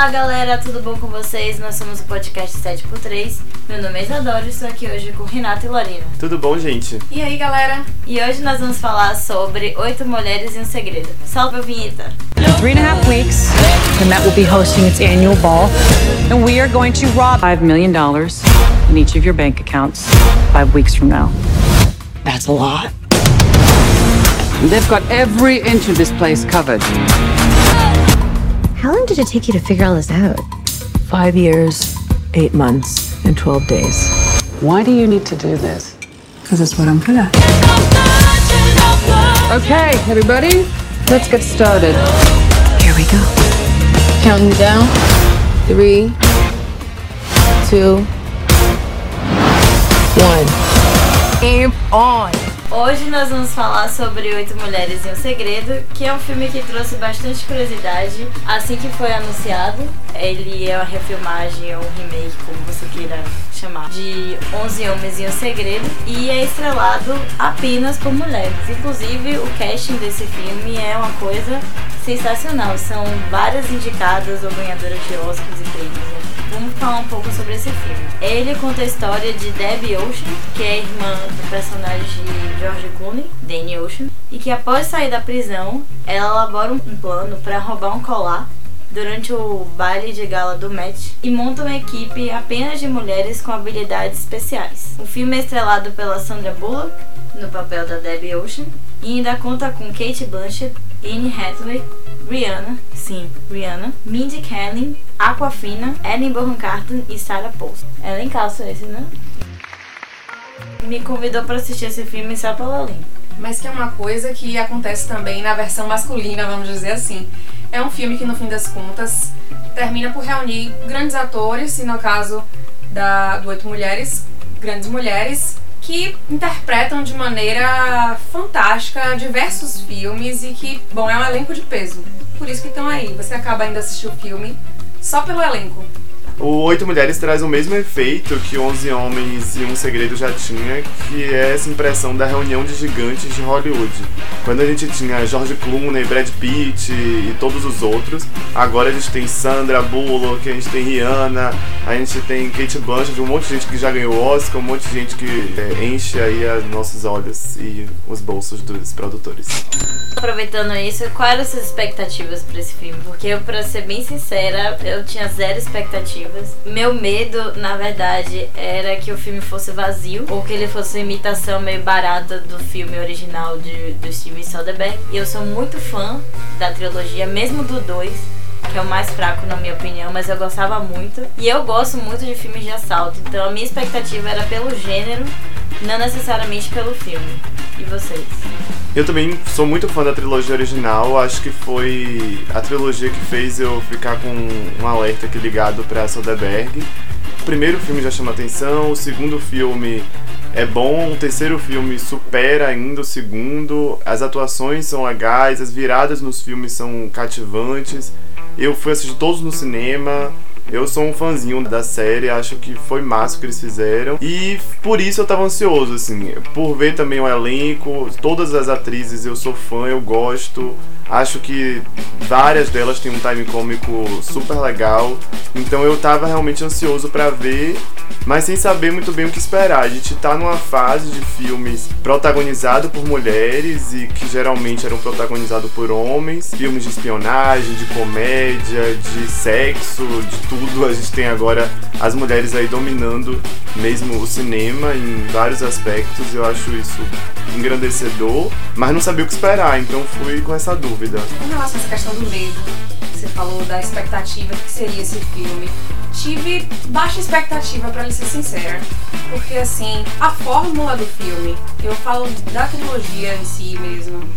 Olá galera, tudo bom com vocês? Nós somos o podcast 7x3. Meu nome é Isadora e estou aqui hoje com Renata e Lorena. Tudo bom, gente? E aí galera? E hoje nós vamos falar sobre Oito Mulheres e um Segredo. Salve a vinheta! Three and a half weeks, the Met will be hosting its annual ball, and we are going to rob $5 million in each of your bank accounts five weeks from now. That's a lot. They've got every inch of this place covered. How long did it take you to figure all this out? Five years, eight months, and 12 days. Why do you need to do this? Because it's what I'm good at. Okay, everybody, let's get started. Here we go. Counting down. Three, two, one. Aim on. Hoje nós vamos falar sobre Oito Mulheres e um Segredo, que é um filme que trouxe bastante curiosidade assim que foi anunciado. Ele é uma refilmagem ou um remake, como você queira chamar, de 11 Homens e um Segredo e é estrelado apenas por mulheres. Inclusive, o casting desse filme é uma coisa sensacional. São várias indicadas ou ganhadoras de Oscars e prêmios. Falar um pouco sobre esse filme. Ele conta a história de Debbie Ocean, que é irmã do personagem de George Clooney, Danny Ocean, e que após sair da prisão, ela elabora um plano para roubar um colar durante o baile de gala do Met e monta uma equipe apenas de mulheres com habilidades especiais. O filme é estrelado pela Sandra Bullock no papel da Debbie Ocean e ainda conta com Kate Blanchett, Anne Hathaway, Rihanna, sim, Rihanna, Mindy Kaling, Aquafina, Ellen Bonham Carter e Sarah Paulson. É calço esse, né? Me convidou para assistir esse filme só pela Lin. Mas que é uma coisa que acontece também na versão masculina, vamos dizer assim. É um filme que no fim das contas termina por reunir grandes atores, e no caso da, do Oito Mulheres, grandes mulheres, que interpretam de maneira fantástica diversos filmes e que, bom, é um elenco de peso. Por isso que estão aí. Você acaba indo assistir o filme só pelo elenco. O Oito Mulheres traz o mesmo efeito que 11 Homens e um Segredo já tinha, que é essa impressão da reunião de gigantes de Hollywood. Quando a gente tinha George Clooney, Brad Pitt e todos os outros, agora a gente tem Sandra Bullock, a gente tem Rihanna, a gente tem Kate Blanchett, um monte de gente que já ganhou Oscar, um monte de gente que é, enche aí os nossos olhos e os bolsos dos produtores. Aproveitando isso, quais eram as suas expectativas para esse filme? Porque pra ser bem sincera, eu tinha zero Meu medo, na verdade, era que o filme fosse vazio ou que ele fosse uma imitação meio barata do filme original de, do Steven Soderbergh. E eu sou muito fã da trilogia, mesmo do 2 que é o mais fraco na minha opinião, mas eu gostava muito. E eu gosto muito de filmes de assalto, então a minha expectativa era pelo gênero, não necessariamente pelo filme. E vocês? Eu também sou muito fã da trilogia original, acho que foi a trilogia que fez eu ficar com um alerta aqui ligado pra Soderbergh. O primeiro filme já chama atenção, o segundo filme é bom, o terceiro filme supera ainda o segundo, as atuações são legais, as viradas nos filmes são cativantes. Eu fui assistir todos no cinema. Eu sou um fãzinho da série, acho que foi massa o que eles fizeram. E por isso eu tava ansioso, assim, por ver também o elenco, todas as atrizes eu sou fã, eu gosto. Acho que várias delas têm um time cômico super legal. Então eu tava realmente ansioso para ver, mas sem saber muito bem o que esperar. A gente tá numa fase de filmes protagonizado por mulheres e que geralmente eram protagonizados por homens, filmes de espionagem, de comédia, de sexo, de tudo. A gente tem agora as mulheres aí dominando mesmo o cinema em vários aspectos. Eu acho isso engrandecedor, mas não sabia o que esperar, então fui com essa dúvida. Com relação a essa questão do medo, você falou da expectativa do que seria esse filme. Tive baixa expectativa, lhe ser sincera. Porque, assim, a fórmula do filme, eu falo da trilogia em si mesmo,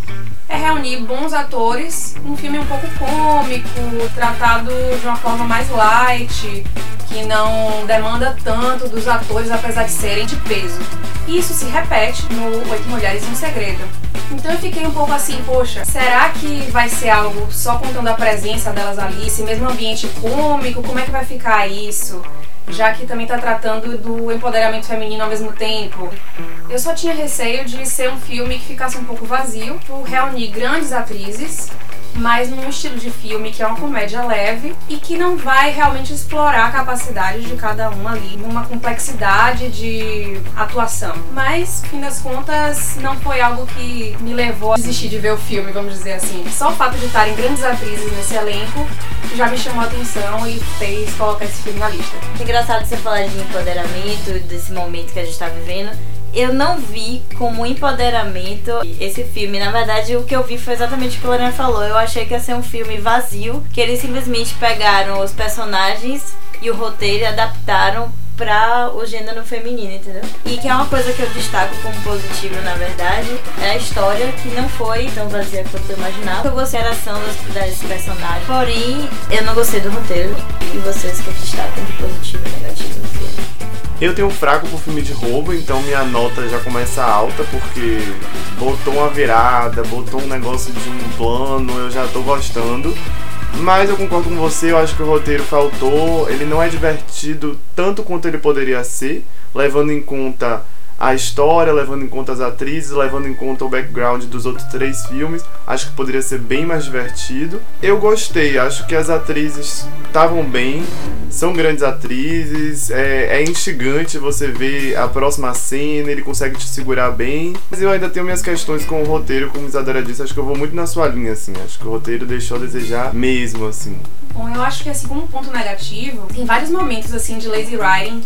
é reunir bons atores, um filme um pouco cômico, tratado de uma forma mais light, que não demanda tanto dos atores, apesar de serem de peso. Isso se repete no Oito Mulheres e um Segredo. Então eu fiquei um pouco assim, poxa, será que vai ser algo só contando a presença delas ali, esse mesmo ambiente cômico, como é que vai ficar isso? Já que também tá tratando do empoderamento feminino ao mesmo tempo. Eu só tinha receio de ser um filme que ficasse um pouco vazio, por reunir grandes atrizes mas num estilo de filme que é uma comédia leve e que não vai realmente explorar a capacidade de cada um ali, numa complexidade de atuação. Mas, fim das contas, não foi algo que me levou a desistir de ver o filme, vamos dizer assim. Só o fato de estarem grandes atrizes nesse elenco já me chamou a atenção e fez colocar esse filme na lista. Engraçado você falar de empoderamento, desse momento que a gente tá vivendo. Eu não vi como empoderamento esse filme. Na verdade, o que eu vi foi exatamente o que a Lorena falou. Eu achei que ia ser um filme vazio, que eles simplesmente pegaram os personagens e o roteiro e adaptaram para o gênero feminino, entendeu? E que é uma coisa que eu destaco como positivo, na verdade, é a história que não foi tão vazia quanto eu imaginava. Eu gostei da ação das personagens, porém eu não gostei do roteiro. E vocês que destacam de positivo e negativo no filme? Eu tenho um fraco por filme de roubo, então minha nota já começa alta, porque botou uma virada, botou um negócio de um plano, eu já tô gostando. Mas eu concordo com você, eu acho que o roteiro faltou, ele não é divertido tanto quanto ele poderia ser, levando em conta a história, levando em conta as atrizes, levando em conta o background dos outros três filmes. Acho que poderia ser bem mais divertido. Eu gostei, acho que as atrizes estavam bem, são grandes atrizes, é, é instigante você ver a próxima cena, ele consegue te segurar bem. Mas eu ainda tenho minhas questões com o roteiro, como Isadora disse, acho que eu vou muito na sua linha, assim. Acho que o roteiro deixou a desejar mesmo, assim. Bom, eu acho que assim, como ponto negativo, tem vários momentos assim de lazy writing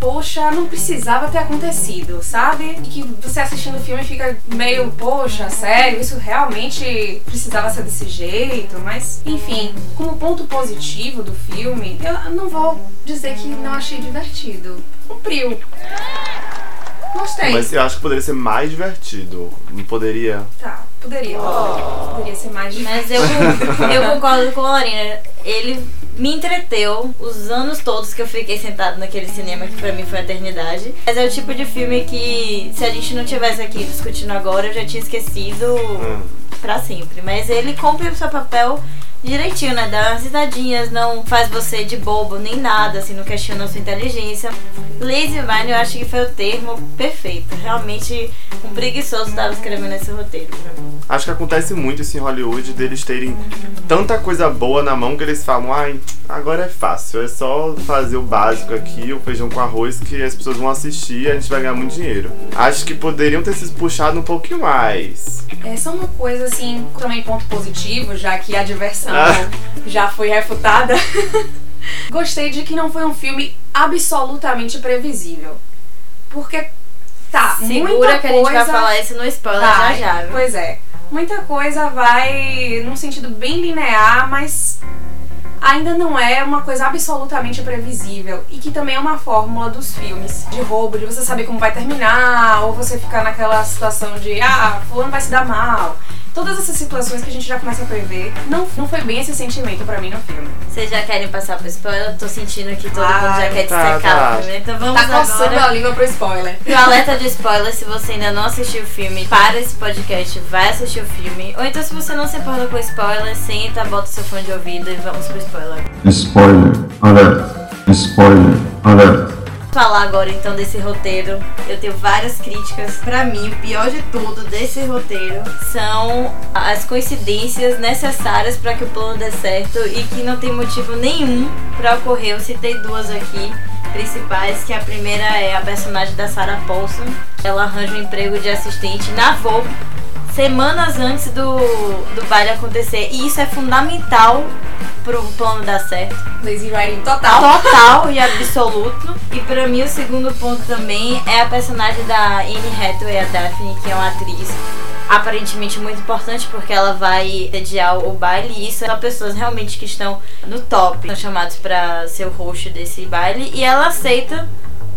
poxa, não precisava ter acontecido, sabe? E que você assistindo o filme fica meio, poxa, sério, isso realmente precisava ser desse jeito, mas enfim, como ponto positivo do filme, eu não vou dizer que não achei divertido. Cumpriu. Gostei. Mas eu acho que poderia ser mais divertido. Não poderia. Tá, poderia. Poderia, poderia ser mais divertido. Mas eu, eu concordo com a Lorena. Ele me entreteu os anos todos que eu fiquei sentado naquele cinema, que pra mim foi a eternidade. Mas é o tipo de filme que, se a gente não tivesse aqui discutindo agora, eu já tinha esquecido hum. pra sempre. Mas ele cumpre o seu papel direitinho, né? Dá umas risadinhas, não faz você de bobo nem nada, assim, não questiona a sua inteligência. Lazy Mind eu acho que foi o termo perfeito. Realmente um preguiçoso estava escrevendo esse roteiro pra mim. Acho que acontece muito isso em Hollywood, deles terem tanta coisa boa na mão que eles falam, ai, agora é fácil, é só fazer o básico aqui, o feijão com arroz, que as pessoas vão assistir e a gente vai ganhar muito dinheiro. Acho que poderiam ter se puxado um pouquinho mais. É só uma coisa assim, também ponto positivo, já que a diversão ah. já foi refutada. Gostei de que não foi um filme absolutamente previsível. Porque tá, Segura muita que coisa... a gente vai falar isso no spoiler vai, já já. Viu? Pois é. Muita coisa vai num sentido bem linear, mas ainda não é uma coisa absolutamente previsível e que também é uma fórmula dos filmes de roubo, de você saber como vai terminar, ou você ficar naquela situação de ah, fulano vai se dar mal todas essas situações que a gente já começa a prever, não, não foi bem esse sentimento pra mim no filme. Vocês já querem passar pro spoiler? Eu tô sentindo que todo mundo já quer tá, destacar tá. o filme. Então vamos tá coçando agora. a língua pro spoiler. Pro alerta de spoiler, se você ainda não assistiu o filme, para esse podcast, vai assistir o filme. Ou então se você não se importa com spoiler, senta, bota seu fone de ouvido e vamos pro spoiler. Spoiler, alert. Spoiler, alert falar agora então desse roteiro. Eu tenho várias críticas. Para mim, o pior de tudo desse roteiro são as coincidências necessárias para que o plano dê certo e que não tem motivo nenhum para ocorrer. Eu citei duas aqui principais, que a primeira é a personagem da Sarah Paulson. Ela arranja um emprego de assistente na Vogue semanas antes do, do baile acontecer. E isso é fundamental pro plano dar certo. Lazy writing total. Total e absoluto. E pra mim o segundo ponto também é a personagem da Anne Hathaway, a Daphne, que é uma atriz aparentemente muito importante porque ela vai sediar o baile e isso são pessoas realmente que estão no top, são chamados para ser o host desse baile e ela aceita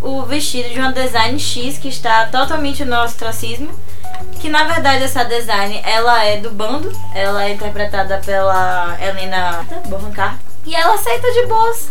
o vestido de uma design X que está totalmente no ostracismo que na verdade essa design ela é do bando, ela é interpretada pela Helena Bonham e ela aceita de boas.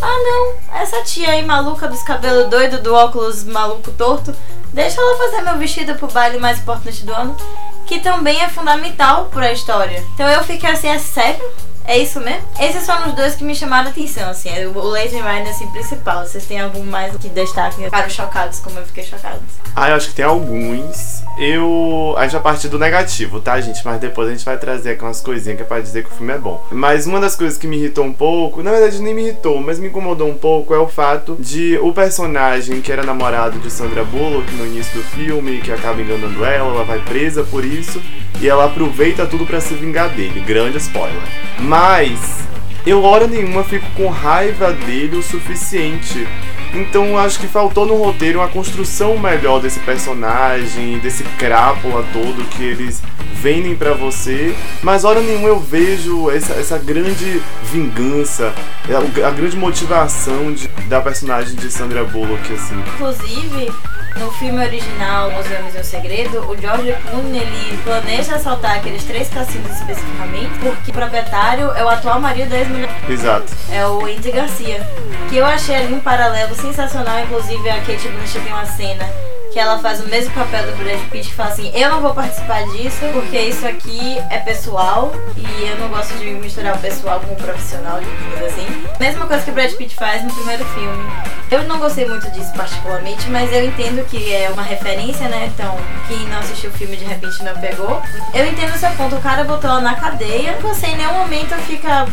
Ah não, essa tia aí maluca dos cabelos doidos, do óculos maluco torto, deixa ela fazer meu vestido pro baile mais importante do ano, que também é fundamental para a história. Então eu fiquei assim, é sério? É isso mesmo? Esses foram os dois que me chamaram a atenção, assim. O Lazy Rider, assim, principal. Vocês têm algum mais que destaquem para os chocados, como eu fiquei chocada? Ah, eu acho que tem alguns. Eu. A gente vai partir do negativo, tá, gente? Mas depois a gente vai trazer aqui umas coisinhas que é pra dizer que o filme é bom. Mas uma das coisas que me irritou um pouco, na verdade nem me irritou, mas me incomodou um pouco, é o fato de o personagem que era namorado de Sandra Bullock no início do filme, que acaba enganando ela, ela vai presa por isso, e ela aproveita tudo para se vingar dele. Grande spoiler. Mas eu hora nenhuma fico com raiva dele o suficiente então acho que faltou no roteiro uma construção melhor desse personagem, desse crápula todo que eles vendem para você, mas hora nenhuma eu vejo essa, essa grande vingança, a, a grande motivação de, da personagem de Sandra Bullock, assim. Inclusive, no filme original, Os Homens e o Segredo, o George Clooney ele planeja assaltar aqueles três cassinos especificamente porque o proprietário é o atual marido da ex-mulher. Exato. É o Andy Garcia. Que eu achei ali um paralelo sensacional, inclusive a Kate Blanchett tem uma cena que ela faz o mesmo papel do Brad Pitt, que fala assim: Eu não vou participar disso porque isso aqui é pessoal e eu não gosto de misturar o pessoal com o profissional, digamos assim. Mesma coisa que o Brad Pitt faz no primeiro filme. Eu não gostei muito disso particularmente, mas eu entendo que é uma referência, né? Então, quem não assistiu o filme de repente não pegou. Eu entendo seu ponto, o cara botou ela na cadeia, você em nenhum momento fica.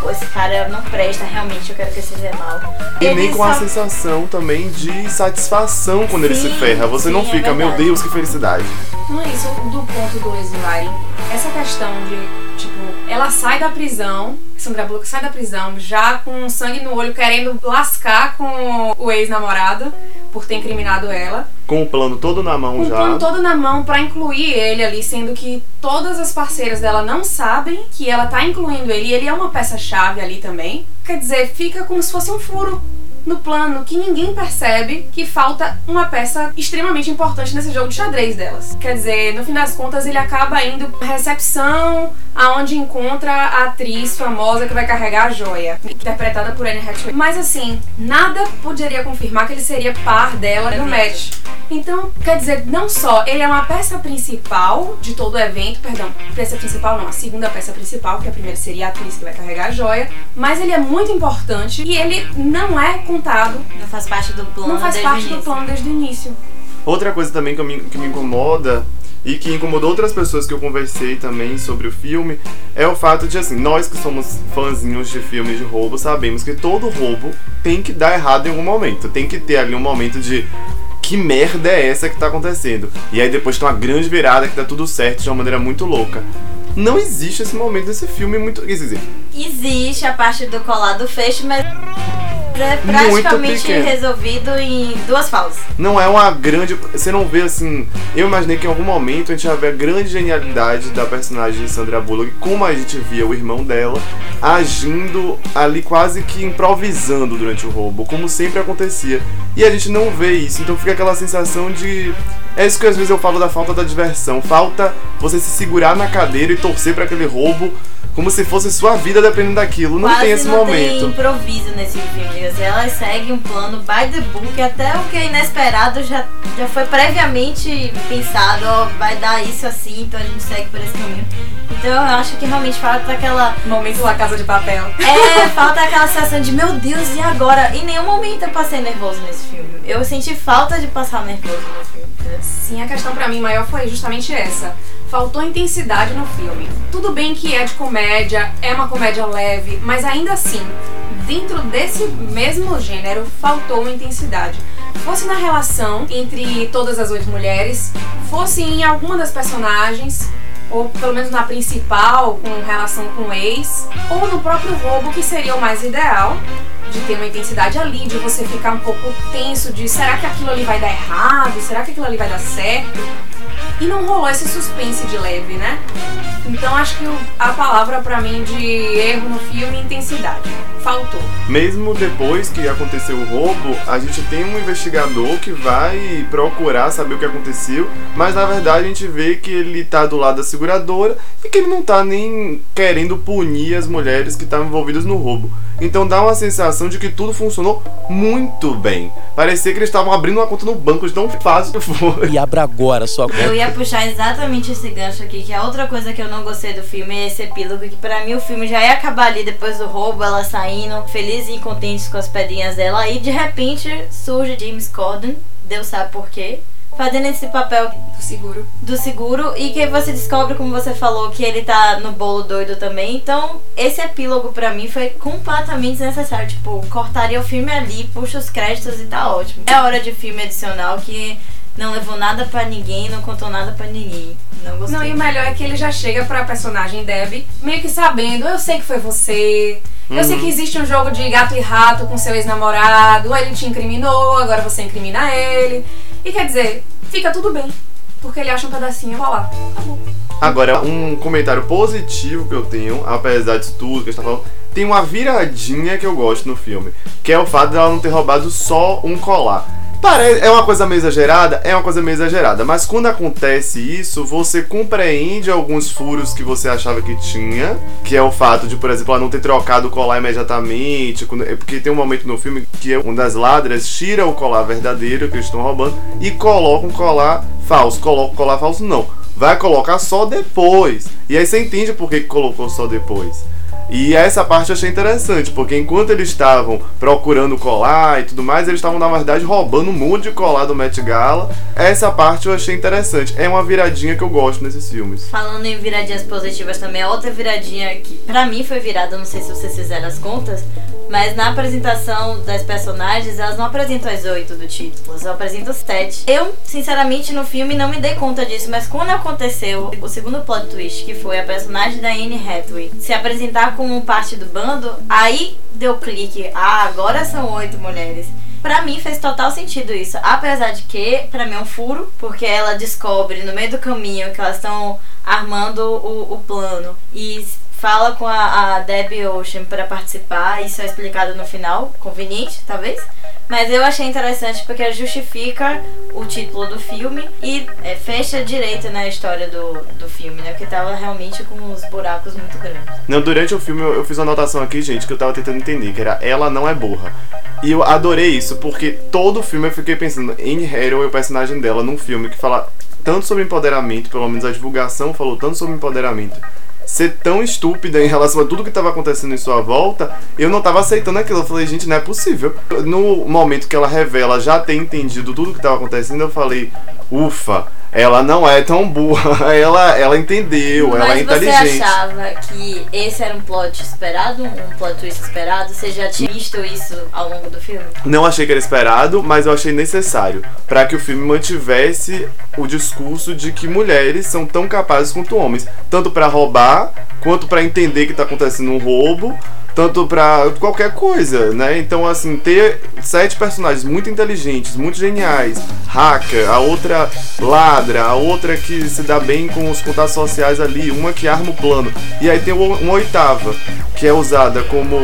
Pô, esse cara não presta, realmente eu quero que ele seja mal. E ele nem com só... a sensação também de satisfação quando sim, ele se ferra. Você sim, não é fica, é meu Deus, que felicidade. Não é isso do ponto do Exilari. Essa questão de, tipo, ela sai da prisão, Sandra Bullock sai da prisão já com sangue no olho, querendo lascar com o ex-namorado por ter incriminado ela. Com o plano todo na mão com já. Com o plano todo na mão para incluir ele ali, sendo que todas as parceiras dela não sabem que ela tá incluindo ele e ele é uma peça-chave ali também. Quer dizer, fica como se fosse um furo no plano que ninguém percebe que falta uma peça extremamente importante nesse jogo de xadrez delas. Quer dizer, no fim das contas, ele acaba indo pra recepção, aonde encontra a atriz famosa que vai carregar a joia, interpretada por Anne Hathaway. Mas assim, nada poderia confirmar que ele seria par dela no match. Então, quer dizer, não só ele é uma peça principal de todo o evento, perdão, peça principal não, a segunda peça principal, que a primeira seria a atriz que vai carregar a joia, mas ele é muito importante e ele não é contado. Não faz parte do plano. Não faz parte do plano desde o início. Outra coisa também que me, que me incomoda e que incomodou outras pessoas que eu conversei também sobre o filme é o fato de assim, nós que somos fãzinhos de filmes de roubo sabemos que todo roubo tem que dar errado em algum momento. Tem que ter ali um momento de que merda é essa que tá acontecendo? E aí depois tem uma grande virada que tá tudo certo de uma maneira muito louca. Não existe esse momento desse filme muito. Quer dizer, existe a parte do colado fecho, mas é praticamente resolvido em duas falas. Não é uma grande. Você não vê assim. Eu imaginei que em algum momento a gente ia ver a grande genialidade da personagem de Sandra Bullock, como a gente via o irmão dela agindo ali quase que improvisando durante o roubo, como sempre acontecia. E a gente não vê isso, então fica aquela sensação de. É isso que às vezes eu falo da falta da diversão. Falta você se segurar na cadeira e torcer para aquele roubo como se fosse sua vida dependendo daquilo. Não Quase tem esse não momento. Tem improviso nesse filme. Assim, elas seguem um plano by the book, até o que é inesperado já, já foi previamente pensado, ó, vai dar isso assim, então a gente segue por esse caminho. Então eu acho que realmente falta aquela. Momento da casa de papel. É, falta aquela sensação de meu Deus, e agora? Em nenhum momento eu passei nervoso nesse filme. Eu senti falta de passar nervoso no filme. Sim, a questão para mim maior foi justamente essa faltou intensidade no filme. Tudo bem que é de comédia, é uma comédia leve, mas ainda assim, dentro desse mesmo gênero, faltou intensidade. Fosse na relação entre todas as oito mulheres, fosse em alguma das personagens, ou pelo menos na principal, com relação com o ex, ou no próprio roubo, que seria o mais ideal, de ter uma intensidade ali, de você ficar um pouco tenso de será que aquilo ali vai dar errado? Será que aquilo ali vai dar certo? E não rolou esse suspense de leve, né? Então acho que a palavra para mim de erro no filme é intensidade. Faltou. Mesmo depois que aconteceu o roubo, a gente tem um investigador que vai procurar saber o que aconteceu, mas na verdade a gente vê que ele tá do lado da seguradora e que ele não tá nem querendo punir as mulheres que estavam envolvidas no roubo. Então dá uma sensação de que tudo funcionou muito bem. Parecia que eles estavam abrindo uma conta no banco de tão fácil que foi. E abra agora a sua conta. Eu ia puxar exatamente esse gancho aqui, que é outra coisa que eu não gostei do filme, é esse epílogo, que pra mim o filme já ia acabar ali depois do roubo, ela saindo, feliz e contente com as pedrinhas dela, e de repente surge James Corden, Deus sabe por quê fazendo esse papel Do seguro. do seguro e que você descobre, como você falou, que ele tá no bolo doido também. Então, esse epílogo pra mim foi completamente desnecessário. Tipo, cortaria o filme ali, puxa os créditos e tá ótimo. É hora de filme adicional que não levou nada pra ninguém, não contou nada pra ninguém. Não gostei. Não, e o melhor é que ele já chega pra personagem Deb meio que sabendo, eu sei que foi você. Eu sei que existe um jogo de gato e rato com seu ex-namorado, ele te incriminou, agora você incrimina ele. E quer dizer, fica tudo bem. Porque ele acha um pedacinho, vai lá. Acabou. Agora, um comentário positivo que eu tenho, apesar disso tudo que a gente tá falando, tem uma viradinha que eu gosto no filme, que é o fato dela não ter roubado só um colar. Parece, é uma coisa meio exagerada? É uma coisa meio exagerada, mas quando acontece isso, você compreende alguns furos que você achava que tinha, que é o fato de, por exemplo, ela não ter trocado o colar imediatamente, quando- é porque tem um momento no filme que uma das ladras tira o colar verdadeiro que eles estão roubando e coloca um colar falso. Coloca o colar falso, não. Vai colocar só depois. E aí você entende por que colocou só depois. E essa parte eu achei interessante, porque enquanto eles estavam procurando colar e tudo mais, eles estavam, na verdade, roubando um monte de colar do Met Gala. Essa parte eu achei interessante. É uma viradinha que eu gosto nesses filmes. Falando em viradinhas positivas também, a outra viradinha que pra mim foi virada, não sei se vocês fizeram as contas, mas na apresentação das personagens, elas não apresentam as oito do título, só apresentam os sete. Eu, sinceramente, no filme não me dei conta disso, mas quando aconteceu o segundo plot twist, que foi a personagem da Anne Hathaway se apresentar como parte do bando, aí deu clique, ah, agora são oito mulheres. Pra mim fez total sentido isso. Apesar de que, pra mim é um furo, porque ela descobre no meio do caminho que elas estão armando o, o plano e fala com a, a Debbie Ocean pra participar. Isso é explicado no final, conveniente, talvez. Mas eu achei interessante porque justifica o título do filme e é, fecha direito na história do, do filme, né? Porque tava realmente com uns buracos muito grandes. Não, durante o filme eu, eu fiz uma anotação aqui, gente, que eu tava tentando entender, que era ela não é burra. E eu adorei isso, porque todo o filme eu fiquei pensando em Hathaway, o personagem dela, num filme que fala tanto sobre empoderamento, pelo menos a divulgação falou tanto sobre empoderamento. Ser tão estúpida em relação a tudo que estava acontecendo em sua volta, eu não tava aceitando aquilo. Eu falei, gente, não é possível. No momento que ela revela já ter entendido tudo que estava acontecendo, eu falei, ufa, ela não é tão burra. Ela, ela entendeu, ela é Mas você inteligente. achava que esse era um plot esperado, um plot twist esperado? Você já tinha visto isso ao longo do filme? Não achei que era esperado, mas eu achei necessário para que o filme mantivesse o discurso de que mulheres são tão capazes quanto homens, tanto para roubar quanto para entender que tá acontecendo um roubo, tanto pra qualquer coisa, né? Então assim, ter sete personagens muito inteligentes, muito geniais, hacker, a outra ladra, a outra que se dá bem com os contatos sociais ali, uma que arma o plano, e aí tem uma oitava que é usada como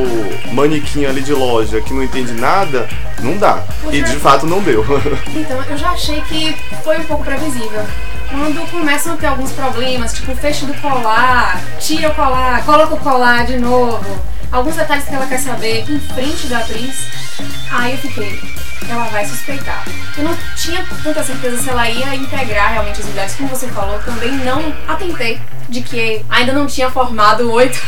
manequim ali de loja, que não entende nada, não dá. E de fato não deu. Então, eu já achei que foi um pouco previsível. Quando começam a ter alguns problemas, tipo fecho do colar, tira o colar, coloca o colar de novo, alguns detalhes que ela quer saber em frente da atriz, aí eu fiquei, ela vai suspeitar. Eu não tinha tanta certeza se ela ia integrar realmente as mulheres, como você falou, também não atentei de que ainda não tinha formado oito.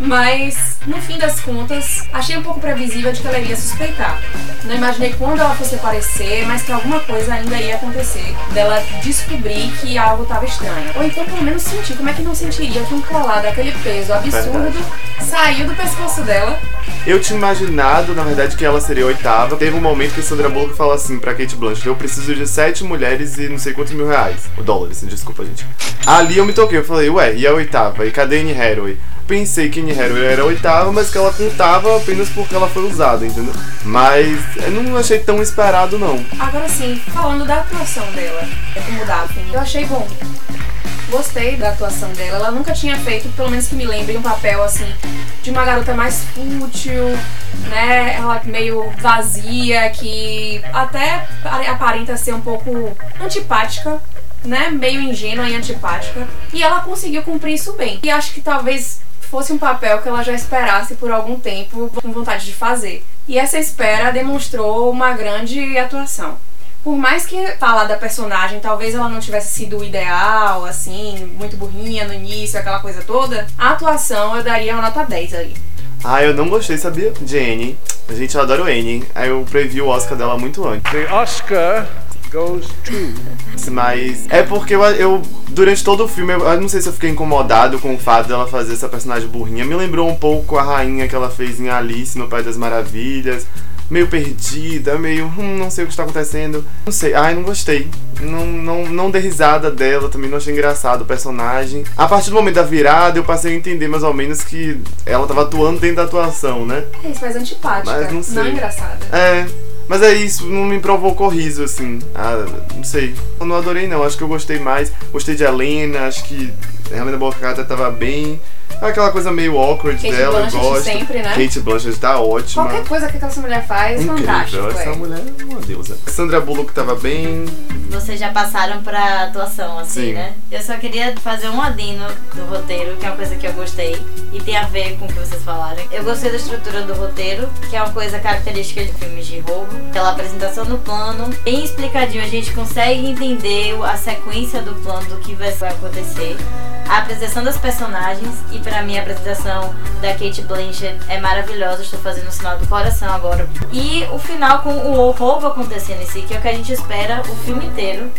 Mas, no fim das contas, achei um pouco previsível de que ela iria suspeitar. Não imaginei quando ela fosse aparecer, mas que alguma coisa ainda ia acontecer. Dela descobrir que algo estava estranho. Ou então, pelo menos, sentir. Como é que não sentiria que um colar daquele peso absurdo Verdade. saiu do pescoço dela? Eu tinha imaginado, na verdade, que ela seria a oitava. Teve um momento que Sandra Bullock fala assim pra Kate Blanchett: Eu preciso de sete mulheres e não sei quantos mil reais. O dólares, desculpa, gente. Ali eu me toquei, eu falei: Ué, e a oitava? E cadê Anne Hathaway? Pensei que Hathaway era a oitava, mas que ela contava apenas porque ela foi usada, entendeu? Mas eu não achei tão esperado, não. Agora sim, falando da atuação dela, é como Daphne, eu achei bom. Gostei da atuação dela. Ela nunca tinha feito, pelo menos que me lembre, um papel assim de uma garota mais fútil, né? Ela meio vazia, que até pare- aparenta ser um pouco antipática, né? Meio ingênua e antipática. E ela conseguiu cumprir isso bem. E acho que talvez fosse um papel que ela já esperasse por algum tempo com vontade de fazer. E essa espera demonstrou uma grande atuação. Por mais que falar da personagem, talvez ela não tivesse sido o ideal, assim, muito burrinha no início, aquela coisa toda, a atuação eu daria uma nota 10 ali. Ah, eu não gostei, sabia? De Anne. Gente, eu adoro Anne. Aí eu previ o Oscar dela muito antes. The Oscar goes to. Mas é porque eu, eu durante todo o filme, eu, eu não sei se eu fiquei incomodado com o fato dela fazer essa personagem burrinha. Me lembrou um pouco a rainha que ela fez em Alice no País das Maravilhas. Meio perdida, meio, hum, não sei o que está acontecendo. Não sei, ai, não gostei. Não, não, não dei risada dela, também não achei engraçado o personagem. A partir do momento da virada, eu passei a entender mais ou menos que ela tava atuando dentro da atuação, né? É isso, mas antipática. Mas não sei. engraçada. É, mas é isso, não me provocou riso, assim. Ah, não sei. Eu não adorei, não. Acho que eu gostei mais. Gostei de Helena, acho que a Helena Bocata tava bem. Aquela coisa meio awkward Kate dela, Blanchett eu gosto. sempre, né? Kate Blanchett tá ótima. Qualquer coisa que aquela mulher faz, fantástico. Incrível, essa é. mulher é uma deusa. Sandra Bullock tava bem. Vocês já passaram pra atuação, assim, Sim. né? Eu só queria fazer um adino do roteiro, que é uma coisa que eu gostei e tem a ver com o que vocês falaram. Eu gostei da estrutura do roteiro, que é uma coisa característica de filmes de roubo. Aquela apresentação no plano, bem explicadinho, a gente consegue entender a sequência do plano do que vai vai acontecer. A apresentação das personagens, e pra mim a apresentação da Kate Blanchett é maravilhosa, estou fazendo o sinal do coração agora. E o final com o roubo acontecendo em si, que é o que a gente espera o filme inteiro.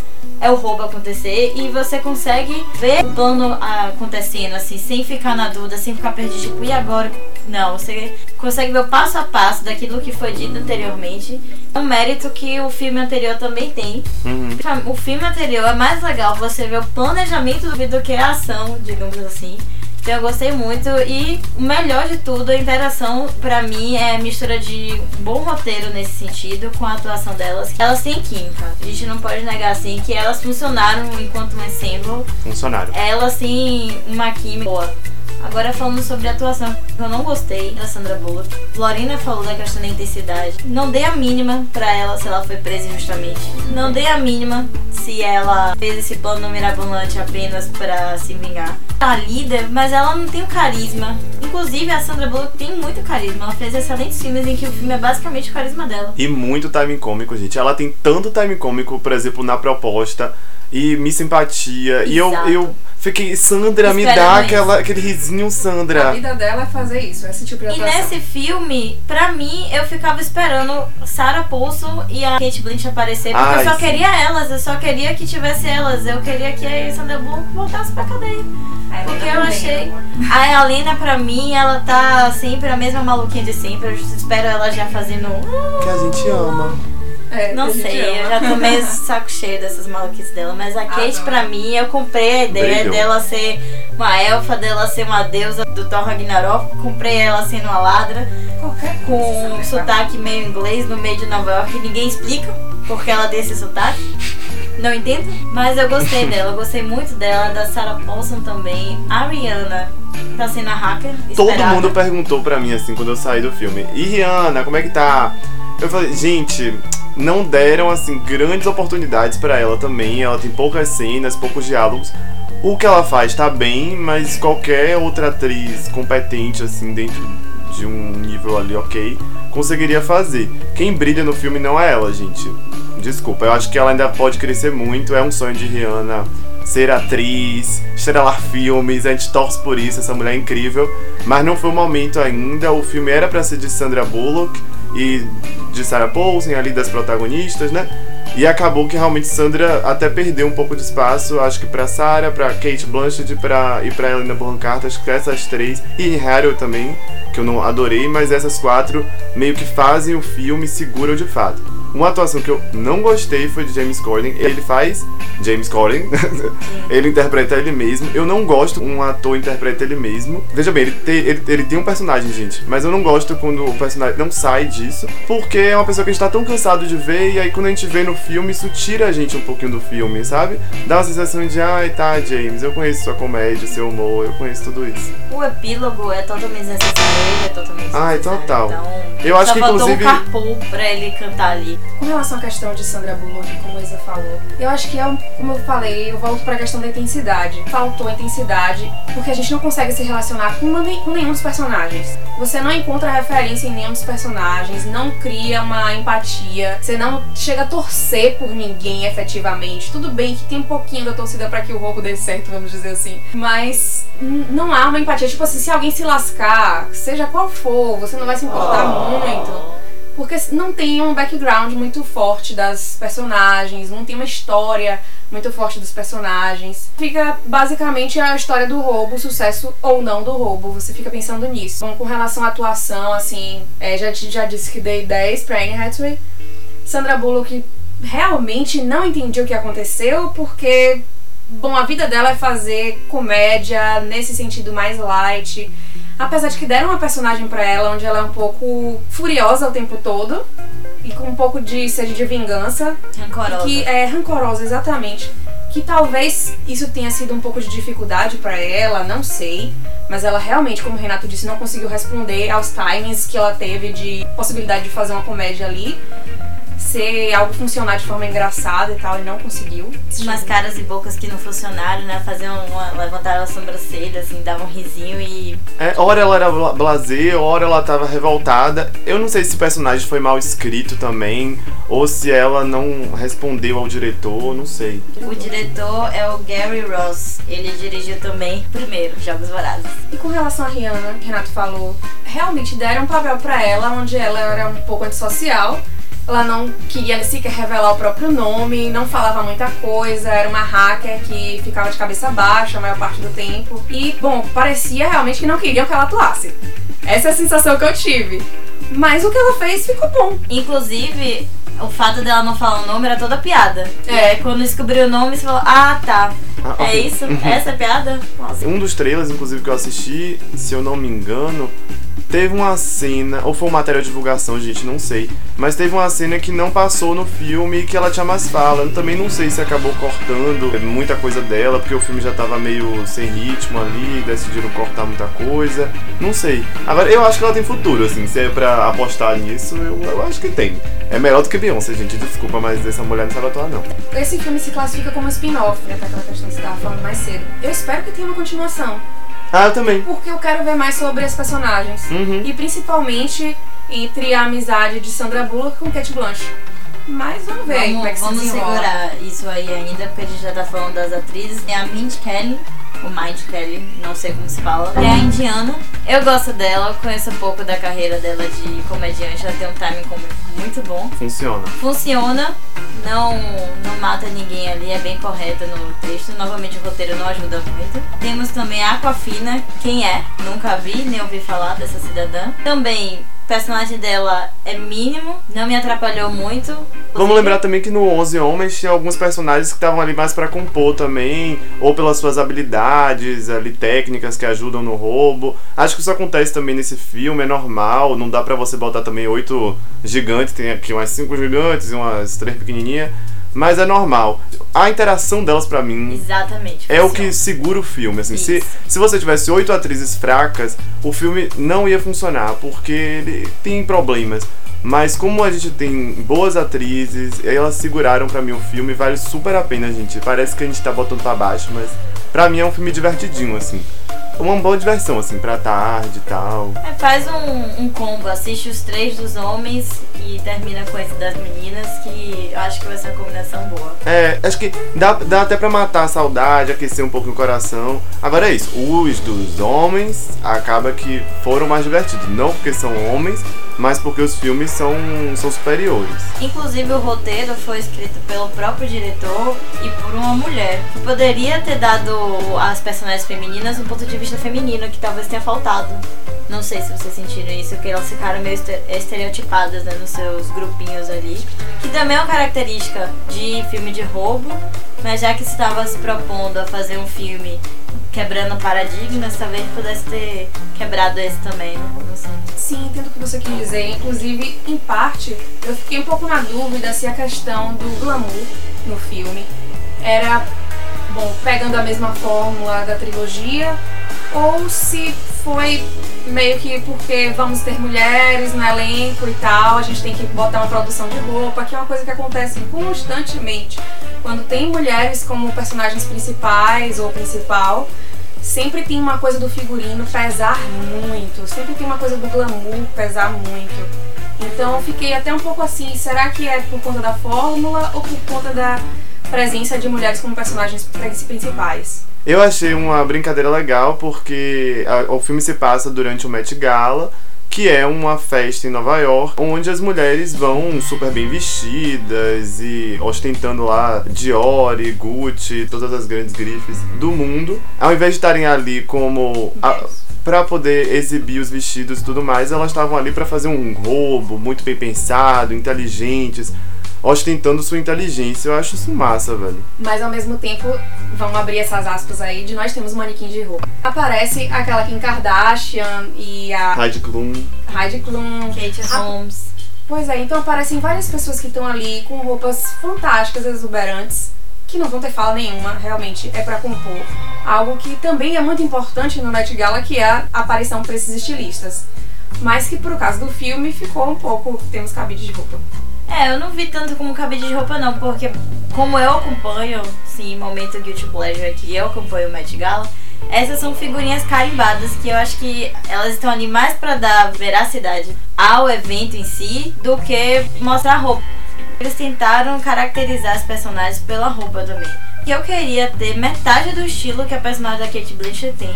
É o roubo acontecer e você consegue ver o plano ah, acontecendo assim, sem ficar na dúvida, sem ficar perdido, tipo, e agora? Não, você consegue ver o passo a passo daquilo que foi dito anteriormente. É um mérito que o filme anterior também tem. Uhum. O filme anterior é mais legal você ver o planejamento do que a ação, digamos assim. Então eu gostei muito e o melhor de tudo, a interação pra mim é a mistura de bom roteiro nesse sentido com a atuação delas. Elas têm química. A gente não pode negar assim que elas funcionaram enquanto um ensemble. Funcionário. Elas têm uma química boa. Agora falando sobre a atuação, eu não gostei da Sandra Bullock. Florina falou da questão da intensidade. Não dei a mínima pra ela se ela foi presa injustamente. Não dei a mínima se ela fez esse plano mirabolante apenas pra se vingar. Tá líder, mas ela não tem o carisma. Inclusive, a Sandra Bullock tem muito carisma. Ela fez excelentes filmes em que o filme é basicamente o carisma dela. E muito timing cômico, gente. Ela tem tanto timing cômico, por exemplo, na proposta. E me simpatia. E eu, Exato. eu fiquei, Sandra, me dá aquela, aquele risinho, A Sandra. vida dela é fazer isso, esse tipo de E nesse filme, pra mim, eu ficava esperando Sarah Paulson e a Kate Blanchett aparecer, porque Ai, eu só sim. queria elas, eu só queria que tivesse elas, eu queria que a Sandra Bullock voltasse pra cadeia. A Helena Porque eu também, achei. amor. A Helena, pra mim, ela tá sempre a mesma maluquinha de sempre. Eu espero ela já fazendo. Que a gente ama. É, Não que sei, eu já tô meio saco cheio dessas maluquices dela. Mas a Kate, Adoro. pra mim, eu comprei a ideia dela ser uma elfa, dela ser uma deusa do Thor Ragnarok. Comprei ela sendo uma ladra Qualquer com um sotaque meio inglês no meio de Nova York. Ninguém explica porque ela tem esse sotaque. Não entendo, mas eu gostei dela, eu gostei muito dela, da Sarah Paulson também. A Rihanna tá sendo a hacker. Todo esperada. mundo perguntou pra mim, assim, quando eu saí do filme. E Rihanna, como é que tá? Eu falei, gente, não deram, assim, grandes oportunidades pra ela também. Ela tem poucas cenas, poucos diálogos. O que ela faz tá bem, mas qualquer outra atriz competente, assim, dentro de um nível ali ok, conseguiria fazer. Quem brilha no filme não é ela, gente. Desculpa, eu acho que ela ainda pode crescer muito. É um sonho de Rihanna ser atriz, estrelar filmes, a gente torce por isso, essa mulher é incrível. Mas não foi o momento ainda. O filme era pra ser de Sandra Bullock e de Sarah Paulson, ali das protagonistas, né? E acabou que realmente Sandra até perdeu um pouco de espaço, acho que pra Sarah, pra Kate Blanchett pra, e pra Helena Bonham Carter, acho que essas três, e Harold também, que eu não adorei, mas essas quatro meio que fazem o filme, seguram de fato. Uma atuação que eu não gostei foi de James Corden. Ele faz James Corden. ele interpreta ele mesmo. Eu não gosto um ator interpreta ele mesmo. Veja bem, ele tem, ele, ele tem um personagem, gente. Mas eu não gosto quando o personagem não sai disso. Porque é uma pessoa que a gente tá tão cansado de ver. E aí quando a gente vê no filme, isso tira a gente um pouquinho do filme, sabe? Dá uma sensação de, ai tá, James, eu conheço sua comédia, seu humor, eu conheço tudo isso. O epílogo é totalmente necessário, ele é totalmente Ai, necessário. total. Então, Eu acho que, inclusive- um carpool pra ele cantar ali. Com relação à questão de Sandra Bullock, como a Isa falou, eu acho que é, como eu falei, eu volto pra questão da intensidade. Faltou intensidade, porque a gente não consegue se relacionar com, uma- com nenhum dos personagens. Você não encontra referência em nenhum dos personagens, não cria uma empatia, você não chega a torcer por ninguém efetivamente. Tudo bem que tem um pouquinho da torcida pra que o roubo dê certo, vamos dizer assim, mas não há uma empatia. Tipo assim, se alguém se lascar, seja qual for, você não vai se importar muito. Porque não tem um background muito forte das personagens, não tem uma história muito forte dos personagens. Fica basicamente a história do roubo, o sucesso ou não do roubo. Você fica pensando nisso. Bom, com relação à atuação, assim, é, já, já disse que dei 10 pra Anne Hathaway. Sandra Bullock realmente não entendi o que aconteceu, porque, bom, a vida dela é fazer comédia nesse sentido mais light. Apesar de que deram uma personagem para ela onde ela é um pouco furiosa o tempo todo e com um pouco de sede de vingança. Rancorosa. Que é rancorosa, exatamente. Que talvez isso tenha sido um pouco de dificuldade para ela, não sei. Mas ela realmente, como o Renato disse, não conseguiu responder aos timings que ela teve de possibilidade de fazer uma comédia ali ser algo funcionar de forma engraçada e tal, e não conseguiu. Umas caras e bocas que não funcionaram, né? Faziam uma, levantar a sobrancelha, assim, dava um risinho e. É, hora ela era blazer, hora ela tava revoltada. Eu não sei se o personagem foi mal escrito também, ou se ela não respondeu ao diretor, não sei. O diretor é o Gary Ross. Ele dirigiu também primeiro Jogos Vorazes. E com relação a Rihanna, Renato falou, realmente deram um papel para ela onde ela era um pouco antissocial ela não queria sequer revelar o próprio nome, não falava muita coisa, era uma hacker que ficava de cabeça baixa a maior parte do tempo. E, bom, parecia realmente que não queriam que ela atuasse. Essa é a sensação que eu tive. Mas o que ela fez ficou bom. Inclusive, o fato dela não falar o nome era toda piada. É. E aí, quando descobriu o nome, você falou: Ah, tá. Ah, é isso? Essa é a piada? Nossa. Um dos trailers, inclusive, que eu assisti, se eu não me engano, Teve uma cena, ou foi um material de divulgação, gente, não sei. Mas teve uma cena que não passou no filme e que ela tinha mais fala. Eu também não sei se acabou cortando muita coisa dela, porque o filme já tava meio sem ritmo ali, decidiram cortar muita coisa. Não sei. Agora, eu acho que ela tem futuro, assim, se é pra apostar nisso, eu, eu acho que tem. É melhor do que Beyoncé, gente, desculpa, mas essa mulher não sabe atuar, não. Esse filme se classifica como spin-off, né, aquela questão que você tava falando mais cedo. Eu espero que tenha uma continuação. Ah, eu também. Porque eu quero ver mais sobre as personagens. Uhum. E principalmente entre a amizade de Sandra Bullock com Kate Blanchett. Mas vamos ver vamos, como é que Vamos se segurar isso aí ainda, porque a gente já tá falando das atrizes. Tem a Mint Kelly, o Mind Kelly, não sei como se fala. É a indiana. Eu gosto dela, conheço um pouco da carreira dela de comediante. Ela tem um timing cômico muito bom. Funciona. Funciona, não, não mata ninguém ali, é bem correta no texto. Novamente o roteiro não ajuda muito. Temos também a Aquafina, quem é? Nunca vi, nem ouvi falar dessa cidadã. Também personagem dela é mínimo, não me atrapalhou muito. Vamos lembrar também que no 11 Homens tinha alguns personagens que estavam ali mais para compor também, ou pelas suas habilidades ali técnicas que ajudam no roubo. Acho que isso acontece também nesse filme, é normal, não dá para você botar também oito gigantes, tem aqui umas cinco gigantes e umas três pequenininhas. Mas é normal. A interação delas para mim Exatamente, é o que segura o filme. Assim, se, se você tivesse oito atrizes fracas, o filme não ia funcionar, porque ele tem problemas. Mas como a gente tem boas atrizes, elas seguraram para mim o filme, vale super a pena, gente. Parece que a gente tá botando pra baixo, mas pra mim é um filme divertidinho, assim uma boa diversão, assim, pra tarde e tal. É, faz um, um combo, assiste os três dos homens e termina com esse das meninas, que eu acho que vai ser uma combinação boa. É, acho que dá, dá até pra matar a saudade, aquecer um pouco no coração. Agora é isso, os dos homens acaba que foram mais divertidos. Não porque são homens, mas porque os filmes são, são superiores. Inclusive, o roteiro foi escrito pelo próprio diretor e por uma mulher, que poderia ter dado às personagens femininas um ponto de vista feminino, que talvez tenha faltado. Não sei se vocês sentiram isso, que elas ficaram meio estereotipadas né, nos seus grupinhos ali. Que também é uma característica de filme de roubo, mas já que estava se propondo a fazer um filme quebrando paradigmas, talvez pudesse ter quebrado esse também, né? Sim, entendo o que você quis dizer. Inclusive, em parte, eu fiquei um pouco na dúvida se a questão do glamour no filme era, bom, pegando a mesma fórmula da trilogia, ou se foi meio que porque vamos ter mulheres no elenco e tal, a gente tem que botar uma produção de roupa, que é uma coisa que acontece constantemente. Quando tem mulheres como personagens principais ou principal, sempre tem uma coisa do figurino pesar muito, sempre tem uma coisa do glamour pesar muito. Então eu fiquei até um pouco assim, será que é por conta da fórmula ou por conta da presença de mulheres como personagens principais? Eu achei uma brincadeira legal porque a, o filme se passa durante o Met Gala que é uma festa em Nova York, onde as mulheres vão super bem vestidas e ostentando lá Dior, Gucci, todas as grandes grifes do mundo. Ao invés de estarem ali como a, para poder exibir os vestidos e tudo mais, elas estavam ali para fazer um roubo muito bem pensado, inteligentes, ostentando sua inteligência. Eu acho isso massa, velho. Mas ao mesmo tempo, vamos abrir essas aspas aí, de nós temos manequim de roupa. Aparece aquela Kim Kardashian e a Heidi Klum. Heidi Klum, Kate a- Holmes. Pois é, então aparecem várias pessoas que estão ali com roupas fantásticas, exuberantes, que não vão ter fala nenhuma, realmente é pra compor. Algo que também é muito importante no Met Gala, que é a aparição para esses estilistas. Mas que por causa do filme ficou um pouco, temos cabide de roupa. É, eu não vi tanto como cabide de roupa não, porque como eu acompanho, sim, momento Guilty Pleasure aqui, eu acompanho o Met Gala, essas são figurinhas carimbadas que eu acho que elas estão ali mais pra dar veracidade ao evento em si do que mostrar roupa. Eles tentaram caracterizar as personagens pela roupa também. E eu queria ter metade do estilo que a personagem da Kate Blanchett tem.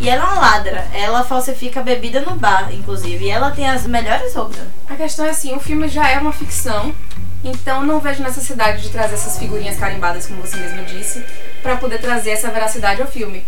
E ela é uma ladra, ela falsifica bebida no bar, inclusive, e ela tem as melhores roupas. A questão é assim, o filme já é uma ficção, então não vejo necessidade de trazer essas figurinhas carimbadas, como você mesmo disse, pra poder trazer essa veracidade ao filme.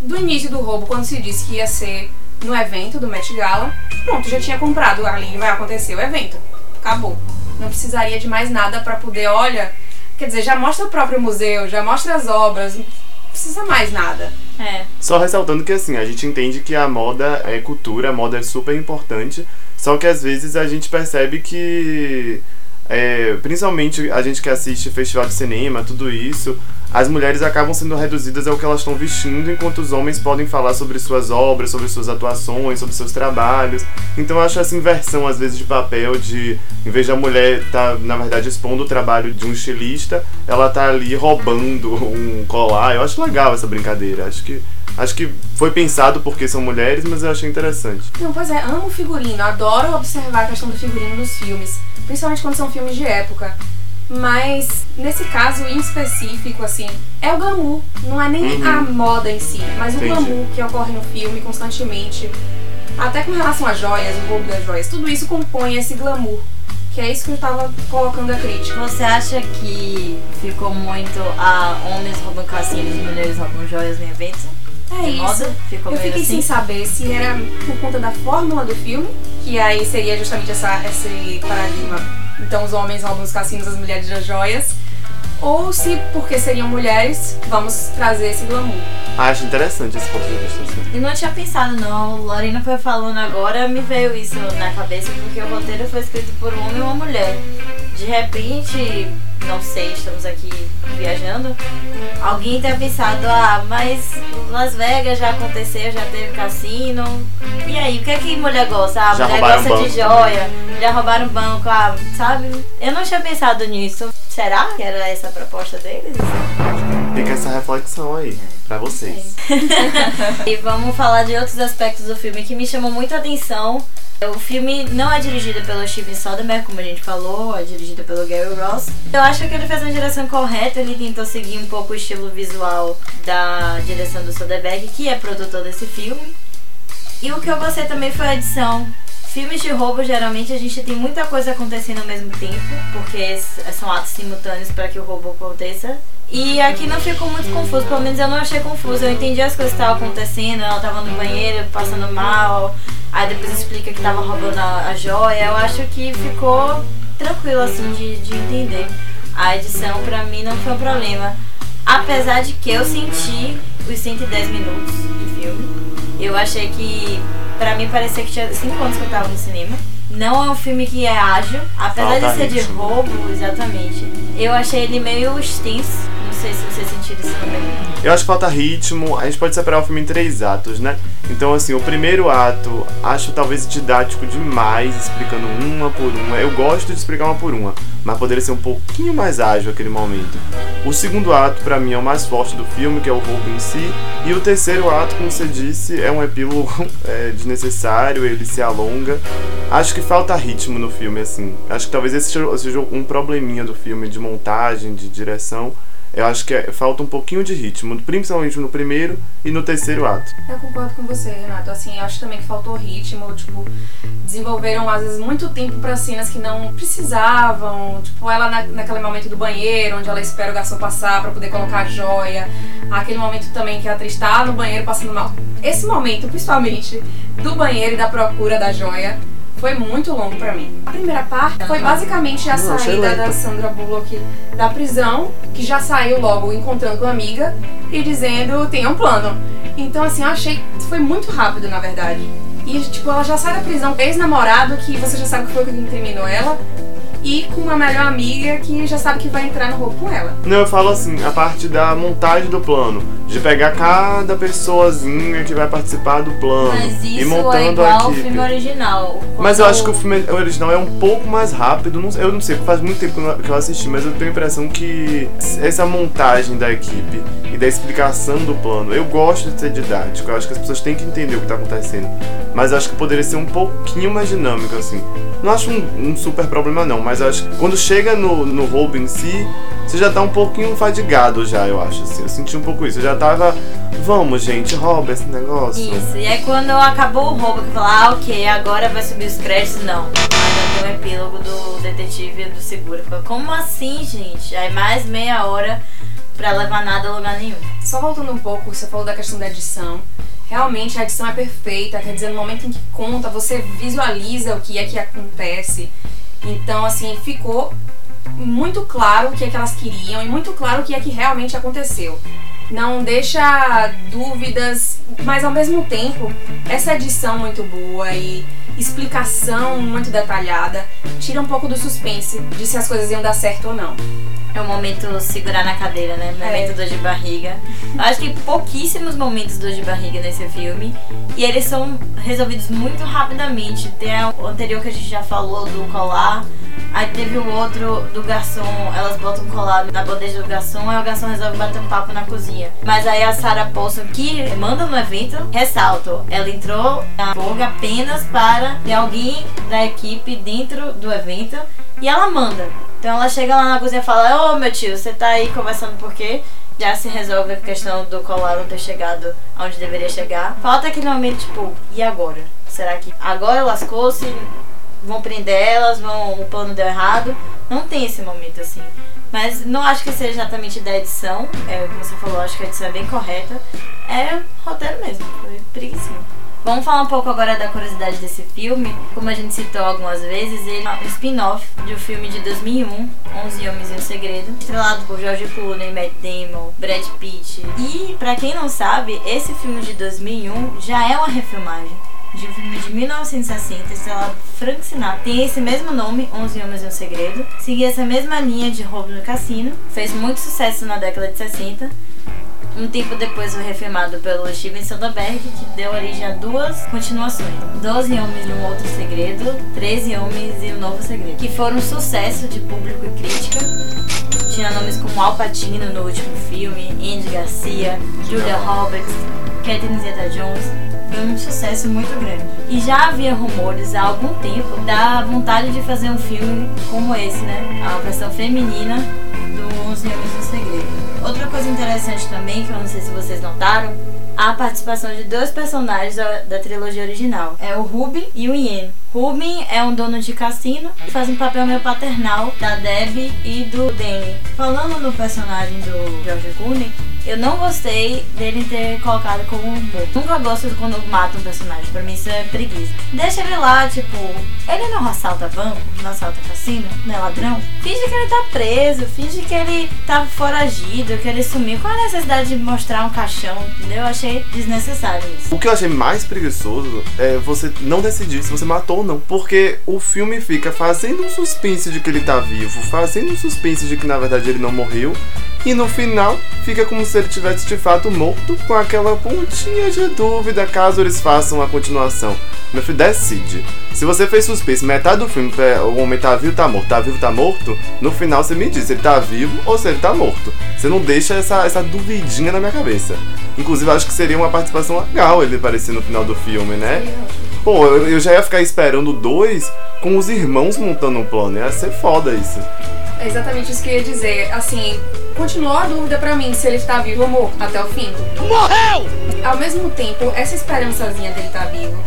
Do início do roubo, quando se disse que ia ser no evento do Met Gala, pronto, já tinha comprado ali, vai acontecer o evento. Acabou. Não precisaria de mais nada pra poder, olha, quer dizer, já mostra o próprio museu, já mostra as obras, não precisa mais nada. É. Só ressaltando que assim, a gente entende que a moda é cultura, a moda é super importante, só que às vezes a gente percebe que, é, principalmente a gente que assiste festival de cinema, tudo isso, as mulheres acabam sendo reduzidas ao que elas estão vestindo, enquanto os homens podem falar sobre suas obras, sobre suas atuações, sobre seus trabalhos. Então eu acho essa inversão, às vezes, de papel de, em vez da mulher estar, na verdade, expondo o trabalho de um estilista, ela tá ali roubando um colar. Eu acho legal essa brincadeira. Acho que, acho que foi pensado porque são mulheres, mas eu achei interessante. Não, pois é, amo figurino, adoro observar a questão do figurino nos filmes, principalmente quando são filmes de época. Mas nesse caso em específico, assim, é o glamour, não é nem Uhum. a moda em si, mas o Entendi. glamour que ocorre no filme constantemente. Até com relação às joias, o roubo das joias, tudo isso compõe esse glamour. Que é isso que eu tava colocando a crítica. Você acha que ficou muito a homens roubam cassinos e mulheres roubam joias no evento? É De isso. moda? Ficou Eu fiquei sem assim? saber se era por conta da fórmula do filme, que aí seria justamente essa, esse paradigma. Então os homens roubam os cassinos, as mulheres as joias. Ou se, porque seriam mulheres, vamos trazer esse glamour. Acho interessante esse ponto de vista. Assim. Eu não tinha pensado não, Lorena foi falando agora, me veio isso na cabeça porque o roteiro foi escrito por um homem e uma mulher. De repente, não sei, estamos aqui viajando, alguém tenha pensado, ah, mas Las Vegas já aconteceu, já teve cassino. E aí, o que é que mulher gosta? Ah, Já mulher gosta banco de joia, já roubaram banco, ah, sabe? Eu não tinha pensado nisso. Será que era essa a proposta deles? Fica essa reflexão aí, pra vocês. E vamos falar de outros aspectos do filme que me chamam muita atenção. O filme não é dirigido pelo Steven Soderbergh, como a gente falou, é dirigido pelo Gary Ross. Eu acho que ele fez uma direção correta, ele tentou seguir um pouco o estilo visual da direção do Soderbergh, que é produtor desse filme. E o que eu gostei também foi a edição. Filmes de roubo, geralmente a gente tem muita coisa acontecendo ao mesmo tempo, porque são atos simultâneos para que o roubo aconteça. E aqui não ficou muito confuso, pelo menos eu não achei confuso. Eu entendi as coisas que estavam acontecendo, ela tava no banheiro passando mal, aí depois explica que tava roubando a, a joia. Eu acho que ficou tranquilo assim de, de entender. A edição pra mim não foi um problema. Apesar de que eu senti os 110 minutos de filme. Eu achei que, pra mim, parecia que tinha 5 anos que eu tava no cinema. Não é um filme que é ágil, apesar Falta de ser de roubo, exatamente. Eu achei ele meio extenso. Eu acho que falta ritmo. A gente pode separar o filme em três atos, né? Então, assim, o primeiro ato acho talvez didático demais, explicando uma por uma. Eu gosto de explicar uma por uma, mas poderia ser um pouquinho mais ágil aquele momento. O segundo ato, pra mim, é o mais forte do filme, que é o roubo em si. E o terceiro ato, como você disse, é um epílogo é, desnecessário, ele se alonga. Acho que falta ritmo no filme, assim. Acho que talvez esse seja um probleminha do filme, de montagem, de direção. Eu acho que é, falta um pouquinho de ritmo, principalmente no primeiro e no terceiro ato. Eu concordo com você, Renato. Assim, eu acho também que faltou ritmo, tipo, desenvolveram às vezes muito tempo para cenas que não precisavam, tipo, ela na, naquele momento do banheiro, onde ela espera o garçom passar para poder colocar a joia, aquele momento também que a atriz tá no banheiro passando mal. Esse momento, principalmente, do banheiro e da procura da joia, foi muito longo para mim. A primeira parte foi basicamente a Não, saída da Sandra Bullock da prisão, que já saiu logo encontrando com a amiga e dizendo tem um plano. Então assim, eu achei que foi muito rápido, na verdade. E tipo, ela já sai da prisão ex-namorado, que você já sabe que foi o que incriminou ela, e com uma melhor amiga que já sabe que vai entrar no roubo com ela. Não, eu falo assim, a parte da montagem do plano, de pegar cada pessoazinha que vai participar do plano Mas e isso montando é a igual ao equipe. filme original. Mas eu acho que o filme original é um pouco mais rápido. não- Eu não sei, faz muito tempo que eu- que eu assisti, mas eu tenho a impressão que essa montagem da equipe e da explicação do plano, eu gosto de ser didático. Eu acho que as pessoas têm que entender o que tá acontecendo. Mas eu acho que poderia ser um pouquinho mais dinâmico, assim. Não acho um, um super problema, não, mas eu acho que quando chega no, no roubo em si, você já tá um pouquinho fadigado já, eu acho, assim. Eu senti um pouco isso. Eu já tava. Vamos, gente, rouba esse negócio. Isso, e aí quando acabou o roubo, que fala, ah, ok, agora vai subir os créditos, não. Ainda tem um epílogo do detetive e do seguro. Fala, Como assim, gente? Aí mais meia hora pra levar nada a lugar nenhum. Só voltando um pouco, você falou da questão da edição. Realmente a edição é perfeita, quer dizer, no momento em que conta, você visualiza o que é que acontece. Então, assim, ficou muito claro o que é que elas queriam e muito claro o que é que realmente aconteceu. Não deixa dúvidas, mas ao mesmo tempo, essa edição muito boa e explicação muito detalhada tira um pouco do suspense de se as coisas iam dar certo ou não. É o momento segurar na cadeira, né? Momento É. dor de barriga. Acho que pouquíssimos momentos dor de barriga nesse filme. E eles são resolvidos muito rapidamente. Tem o anterior que a gente já falou do colar. Aí teve o outro do garçom, elas botam um colar na bandeja do garçom, aí o garçom resolve bater um papo na cozinha. Mas aí a Sarah Paulson, que manda no evento, ressalto, ela entrou na Vogue apenas para ter alguém da equipe dentro do evento e ela manda. Então ela chega lá na cozinha e fala: Ô meu tio, você tá aí conversando por quê? Já se resolve a questão do colar não ter chegado aonde deveria chegar. Falta aquele momento, tipo, e agora? Será que agora lascou-se? Vão prender elas? Vão, o plano deu errado? Não tem esse momento assim. Mas não acho que seja exatamente da edição. É, como você falou, acho que a edição é bem correta. É roteiro mesmo, foi preguiçinho. Vamos falar um pouco agora da curiosidade desse filme. Como a gente citou algumas vezes, ele é um spin-off de um filme de 2001, 11 Homens e um Segredo, estrelado por George Clooney, Matt Damon, Brad Pitt. E, pra quem não sabe, esse filme de 2001 já é uma refilmagem de um filme de 1960, estrelado por Frank Sinatra. Tem esse mesmo nome, 11 Homens e um Segredo. Seguia essa mesma linha de roubo no cassino. Fez muito sucesso na década de 60. Um tempo depois foi refilmado pelo Steven Soderbergh, que deu origem a duas continuações. 12 Homens e um Outro Segredo, 13 Homens e um Novo Segredo. Que foram um sucesso de público e crítica. Tinha nomes como Al Pacino no último filme, Andy Garcia, Julia Roberts, Catherine Zeta-Jones. Foi um sucesso muito grande. E já havia rumores há algum tempo da vontade de fazer um filme como esse, né? A versão feminina do 11 Homens um Segredo. Outra coisa interessante também, que eu não sei se vocês notaram, a participação de dois personagens da, da trilogia original. É o Ruben e o Ian. Ruben é um dono de cassino e faz um papel meio paternal da Debbie e do Danny. Falando no personagem do George Clooney, eu não gostei dele ter colocado como um morto. Nunca gosto quando mata um personagem, pra mim isso é preguiça. Deixa ele lá, tipo, ele não assalta banco, não assalta cassino, não é ladrão. Finge que ele tá preso, finge que ele tá foragido, que ele sumiu. Qual a necessidade de mostrar um caixão, entendeu? Eu achei desnecessário isso. O que eu achei mais preguiçoso é você não decidir se você matou ou não. Porque o filme fica fazendo um suspense de que ele tá vivo, fazendo um suspense de que na verdade ele não morreu. E no final fica como se ele tivesse de fato morto, com aquela pontinha de dúvida caso eles façam a continuação. Meu filho, decide. Se você fez suspense metade do filme, é, o homem tá vivo, tá morto, tá vivo, tá morto, no final você me diz se ele tá vivo ou se ele tá morto. Você não deixa essa, essa duvidinha na minha cabeça. Inclusive, eu acho que seria uma participação legal ele aparecer no final do filme, né? Pô, eu, eu já ia ficar esperando dois com os irmãos montando um plano. Ia ser foda isso. É exatamente isso que eu ia dizer. Assim, continuou a dúvida pra mim se ele tá vivo ou morto até o fim. Morreu! Ao mesmo tempo, essa esperançazinha dele tá vivo,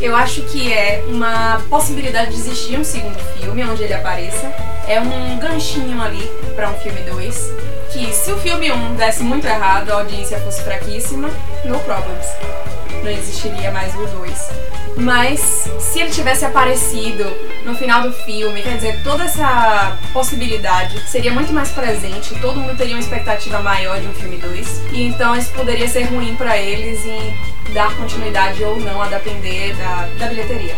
eu acho que é uma possibilidade de existir um segundo filme onde ele apareça. É um ganchinho ali pra um filme 2. Que se o filme 1 um desse muito errado, a audiência fosse fraquíssima, no problems. Não existiria mais o 2. Mas se ele tivesse aparecido no final do filme, quer dizer, toda essa possibilidade seria muito mais presente, todo mundo teria uma expectativa maior de um filme 2. E então isso poderia ser ruim pra eles em dar continuidade ou não, a depender da, da bilheteria.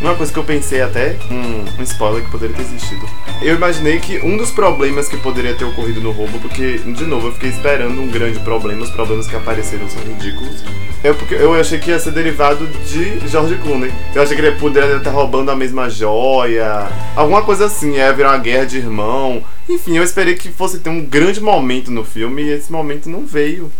Uma coisa que eu pensei até, um, um spoiler que poderia ter existido. Eu imaginei que um dos problemas que poderia ter ocorrido no roubo, porque, de novo, eu fiquei esperando um grande problema, os problemas que apareceram são ridículos. É porque eu achei que ia ser derivado de George Clooney. Eu achei que ele poderia estar roubando a mesma joia, alguma coisa assim, ia virar uma guerra de irmão. Enfim, eu esperei que fosse ter um grande momento no filme e esse momento não veio.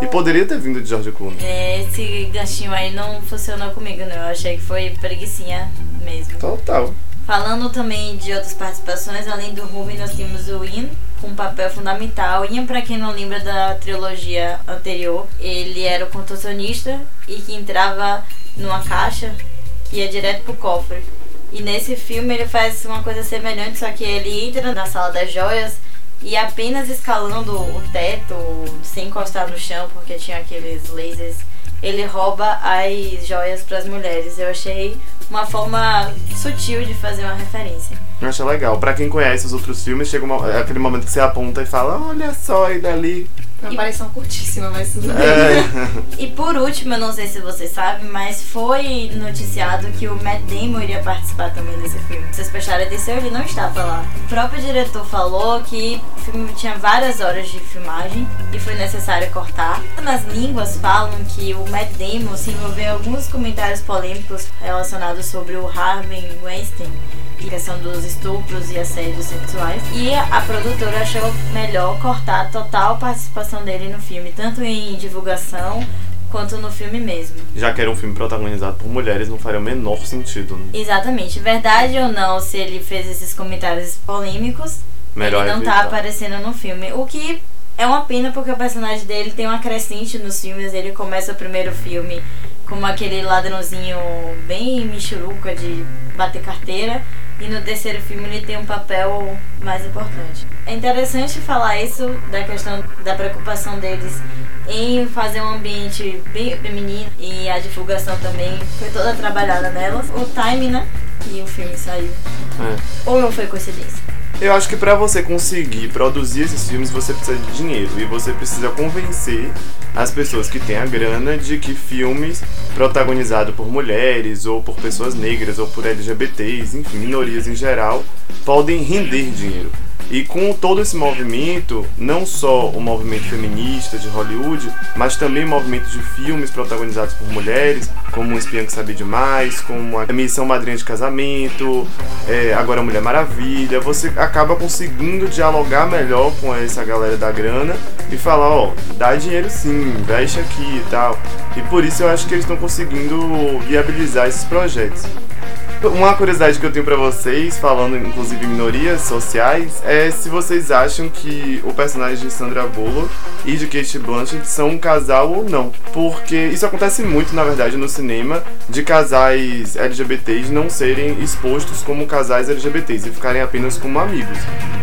E poderia ter vindo de George Clooney. É, esse ganchinho aí não funcionou comigo, não. Eu achei que foi preguiçinha mesmo. Total. Falando também de outras participações, além do Ruben, nós temos o Ian com um papel fundamental. Ian, pra quem não lembra da trilogia anterior, ele era o contorcionista e que entrava numa caixa que ia direto pro cofre. E nesse filme ele faz uma coisa semelhante, só que ele entra na sala das joias e apenas escalando o teto, sem encostar no chão, porque tinha aqueles lasers, ele rouba as joias para as mulheres. Eu achei uma forma sutil de fazer uma referência. Eu achei legal. Pra quem conhece os outros filmes, chega uma, é aquele momento que você aponta e fala: Olha só, ele ali. Uma aparição curtíssima, mas tudo bem. É. E por último, eu não sei se você sabe, mas foi noticiado que o Matt Damon iria participar também desse filme. Vocês prestaram atenção, ele não estava lá. O próprio diretor falou que o filme tinha várias horas de filmagem e foi necessário cortar. Nas línguas falam que o Matt Damon se envolveu em alguns comentários polêmicos relacionados sobre o Harvey Weinstein questão dos estupros e assédios sexuais. E a produtora achou melhor cortar a total participação dele no filme, tanto em divulgação quanto no filme mesmo. Já que era um filme protagonizado por mulheres, não faria o menor sentido. Né? Exatamente. Verdade ou não, se ele fez esses comentários polêmicos, Melhor ele não tá evitar. aparecendo no filme. O que é uma pena porque o personagem dele tem uma crescente nos filmes. Ele começa o primeiro filme como aquele ladrãozinho bem michuruca de bater carteira. E no terceiro filme ele tem um papel mais importante. É interessante falar isso da questão da preocupação deles em fazer um ambiente bem feminino e a divulgação também foi toda trabalhada nelas. O time, né? E o filme saiu. É. Ou não foi coincidência? Eu acho que pra você conseguir produzir esses filmes, você precisa de dinheiro e você precisa convencer as pessoas que têm a grana de que filmes protagonizados por mulheres ou por pessoas negras ou por LGBTs, enfim, minorias em geral, podem render dinheiro. E com todo esse movimento, não só o movimento feminista de Hollywood, mas também o movimento de filmes protagonizados por mulheres, como Um Espião que Sabe Demais, como a Missão Madrinha de Casamento, é, agora Mulher Maravilha, você acaba conseguindo dialogar melhor com essa galera da grana e falar, ó, dá dinheiro sim, investe aqui e tal. E por isso eu acho que eles estão conseguindo viabilizar esses projetos. Uma curiosidade que eu tenho pra vocês, falando inclusive minorias sociais, é se vocês acham que o personagem de Sandra Bullock e de Kate Blanchett são um casal ou não. Porque isso acontece muito, na verdade, no cinema, de casais LGBTs não serem expostos como casais LGBTs e ficarem apenas como amigos.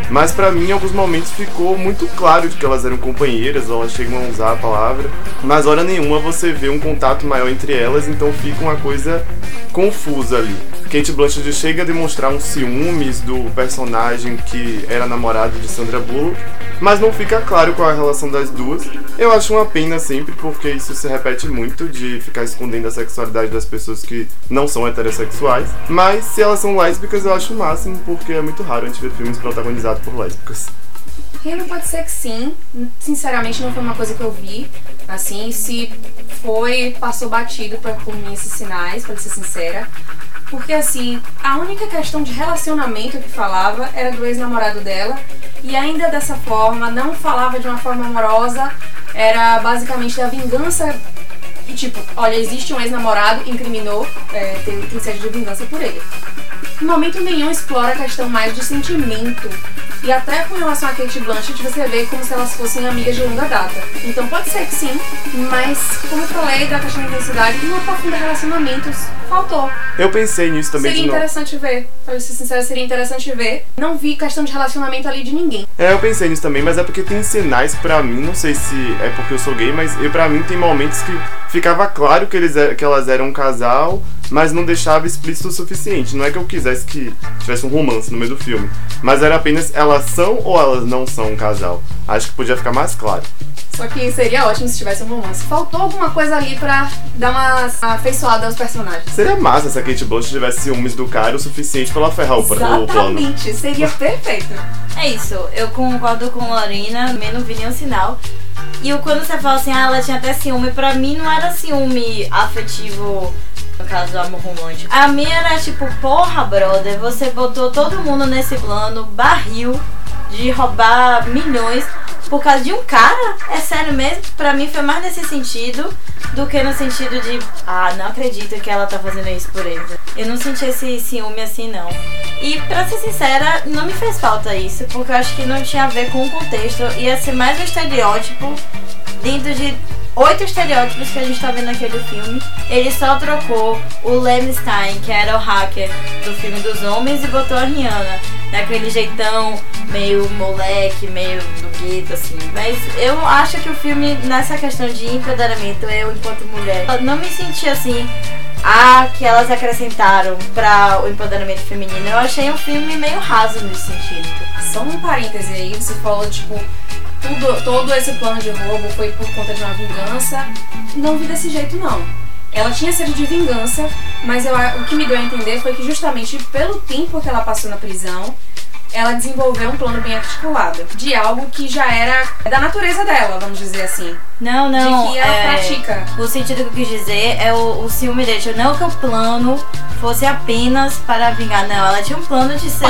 Mas pra mim, em alguns momentos, ficou muito claro de que elas eram companheiras, ou elas chegam a usar a palavra, mas hora nenhuma você vê um contato maior entre elas, então fica uma coisa confusa ali. Kate Blanchett chega a demonstrar um ciúmes do personagem que era namorado de Sandra Bullock, mas não fica claro qual é a relação das duas. Eu acho uma pena sempre, porque isso se repete muito, de ficar escondendo a sexualidade das pessoas que não são heterossexuais. Mas se elas são lésbicas, eu acho o máximo, porque é muito raro a gente ver filmes protagonizados por lésbicas. Reno pode ser que sim. Sinceramente, não foi uma coisa que eu vi. Assim, se foi, passou batido pra, por mim esses sinais, pra ser sincera. Porque, assim, a única questão de relacionamento que falava era do ex-namorado dela. E ainda dessa forma, não falava de uma forma amorosa. Era basicamente da vingança. E, tipo, olha, existe um ex-namorado, incriminou, é, tem, tem sede de vingança por ele. em momento nenhum explora a questão mais de sentimento. E até com relação a Kate Blanchett, você vê como se elas fossem amigas de longa data. Então pode ser que sim, mas como eu falei da questão da intensidade, não aprofunda relacionamentos. Faltou. Eu pensei nisso também Seria interessante ver. Pra ser sincera, seria interessante ver. Não vi questão de relacionamento ali de ninguém. É, eu pensei nisso também, mas é porque tem sinais pra mim, não sei se é porque eu sou gay, mas eu, pra mim tem momentos que ficava claro que, eles, é- que elas eram um casal, mas não deixava explícito o suficiente. Não é que eu quisesse que tivesse um romance no meio do filme, mas era apenas elas são ou elas não são um casal. Acho que podia ficar mais claro. Só que seria ótimo se tivesse um romance. Faltou alguma coisa ali pra dar uma afeiçoada aos personagens. Seria massa se a Kate Blanchett tivesse ciúmes do cara o suficiente pra ela ferrar o, o plano. Exatamente, seria perfeito. É isso, eu concordo com Lorena, também não vi nenhum sinal. E o- quando você fala assim, ah, ela tinha até ciúme, pra mim não era ciúme afetivo, no caso do amor romântico. A minha era tipo, porra, brother, você botou todo mundo nesse plano, barril de roubar milhões por causa de um cara? É sério mesmo? Pra mim foi mais nesse sentido do que no sentido de, ah, não acredito que ela tá fazendo isso por ele. Eu não senti esse ciúme assim, não. E pra ser sincera, não me fez falta isso, porque eu acho que não tinha a ver com o contexto. Ia ser mais um estereótipo dentro de oito estereótipos que a gente tá vendo naquele filme. Ele só trocou o Lem Stein, que era o hacker do filme dos homens, e botou a Rihanna. Daquele jeitão meio moleque, meio do gueto, assim. Mas eu acho que o filme, nessa questão de empoderamento, eu enquanto mulher, não me senti assim. Ah, que elas acrescentaram para o empoderamento feminino. Eu achei um filme meio raso nesse sentido. Só um parêntese aí, você falou, tipo, tudo, todo esse plano de roubo foi por conta de uma vingança. Não vi desse jeito, não. Ela tinha sede de vingança, mas eu, o que me deu a entender foi que justamente pelo tempo que ela passou na prisão, ela desenvolveu um plano bem articulado de algo que já era da natureza dela, vamos dizer assim. Não, não. De que ela é, pratica. O sentido que eu quis dizer é o, o ciúme dele. Não que o plano fosse apenas para vingar. Não, ela tinha um plano de ser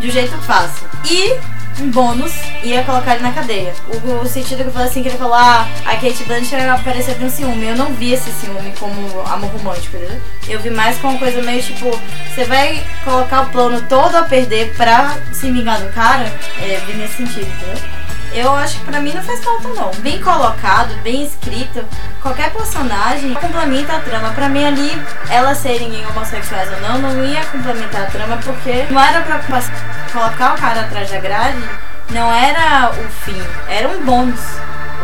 de um jeito fácil. E um bônus ia colocar ele na cadeia. O, o sentido que eu falei assim, que ele falou, ah, a Kate Blanchett apareceu com ciúme. Eu não vi esse ciúme como amor romântico, entendeu? Eu vi mais como uma coisa meio tipo, você vai colocar o plano todo a perder pra se vingar do cara? É, vi nesse sentido, entendeu? Eu acho que pra mim não faz falta não. Bem colocado, bem escrito, qualquer personagem complementa a trama. Pra mim ali, elas serem homossexuais ou não, não ia complementar a trama porque não era pra colocar o cara atrás da grade, não era o fim, era um bônus.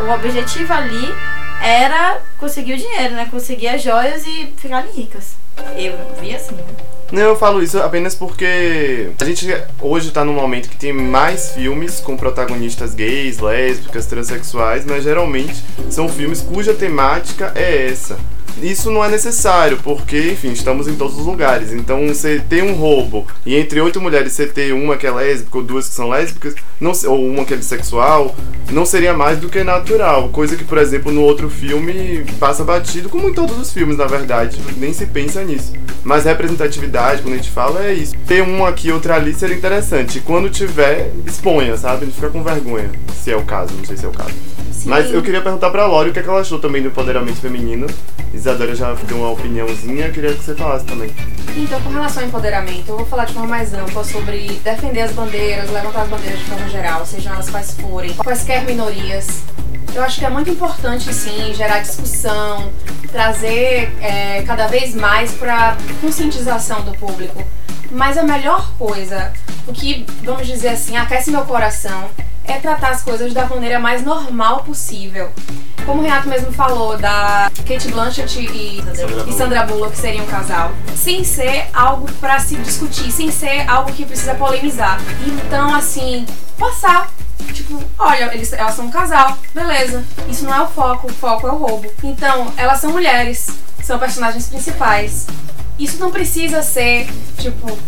O objetivo ali era conseguir o dinheiro, né? Conseguir as joias e ficarem ricas. Eu vi assim, né? Não, eu falo isso apenas porque a gente hoje tá num momento que tem mais filmes com protagonistas gays, lésbicas, transexuais, mas geralmente são filmes cuja temática é essa. Isso não é necessário, porque, enfim, estamos em todos os lugares. Então, você tem um roubo e entre oito mulheres você ter uma que é lésbica ou duas que são lésbicas, não, ou uma que é bissexual, não seria mais do que natural. Coisa que, por exemplo, no outro filme passa batido, como em todos os filmes, na verdade. Nem se pensa nisso. Mas representatividade, quando a gente fala, é isso. Ter uma aqui e outra ali seria interessante. E quando tiver, exponha, sabe? Não fica com vergonha, se é o caso, não sei se é o caso. Mas eu queria perguntar pra Lori o que, é que ela achou também do empoderamento feminino. Isadora já deu uma opiniãozinha, eu queria que você falasse também. Então, com relação ao empoderamento, eu vou falar de forma mais ampla sobre defender as bandeiras, levantar as bandeiras de forma geral, sejam elas quais forem, quaisquer minorias. Eu acho que é muito importante, sim, gerar discussão, trazer é, cada vez mais para conscientização do público. Mas a melhor coisa, o que, vamos dizer assim, aquece meu coração, é tratar as coisas da maneira mais normal possível. Como o Renato mesmo falou, da Kate Blanchett e, e Sandra Bullock seriam um casal, sem ser algo pra se discutir, sem ser algo que precisa polemizar. Então, assim, passar. Tipo, olha, eles, elas são um casal, beleza. Isso não é o foco, o foco é o roubo. Então, elas são mulheres, são personagens principais. Isso não precisa ser, tipo,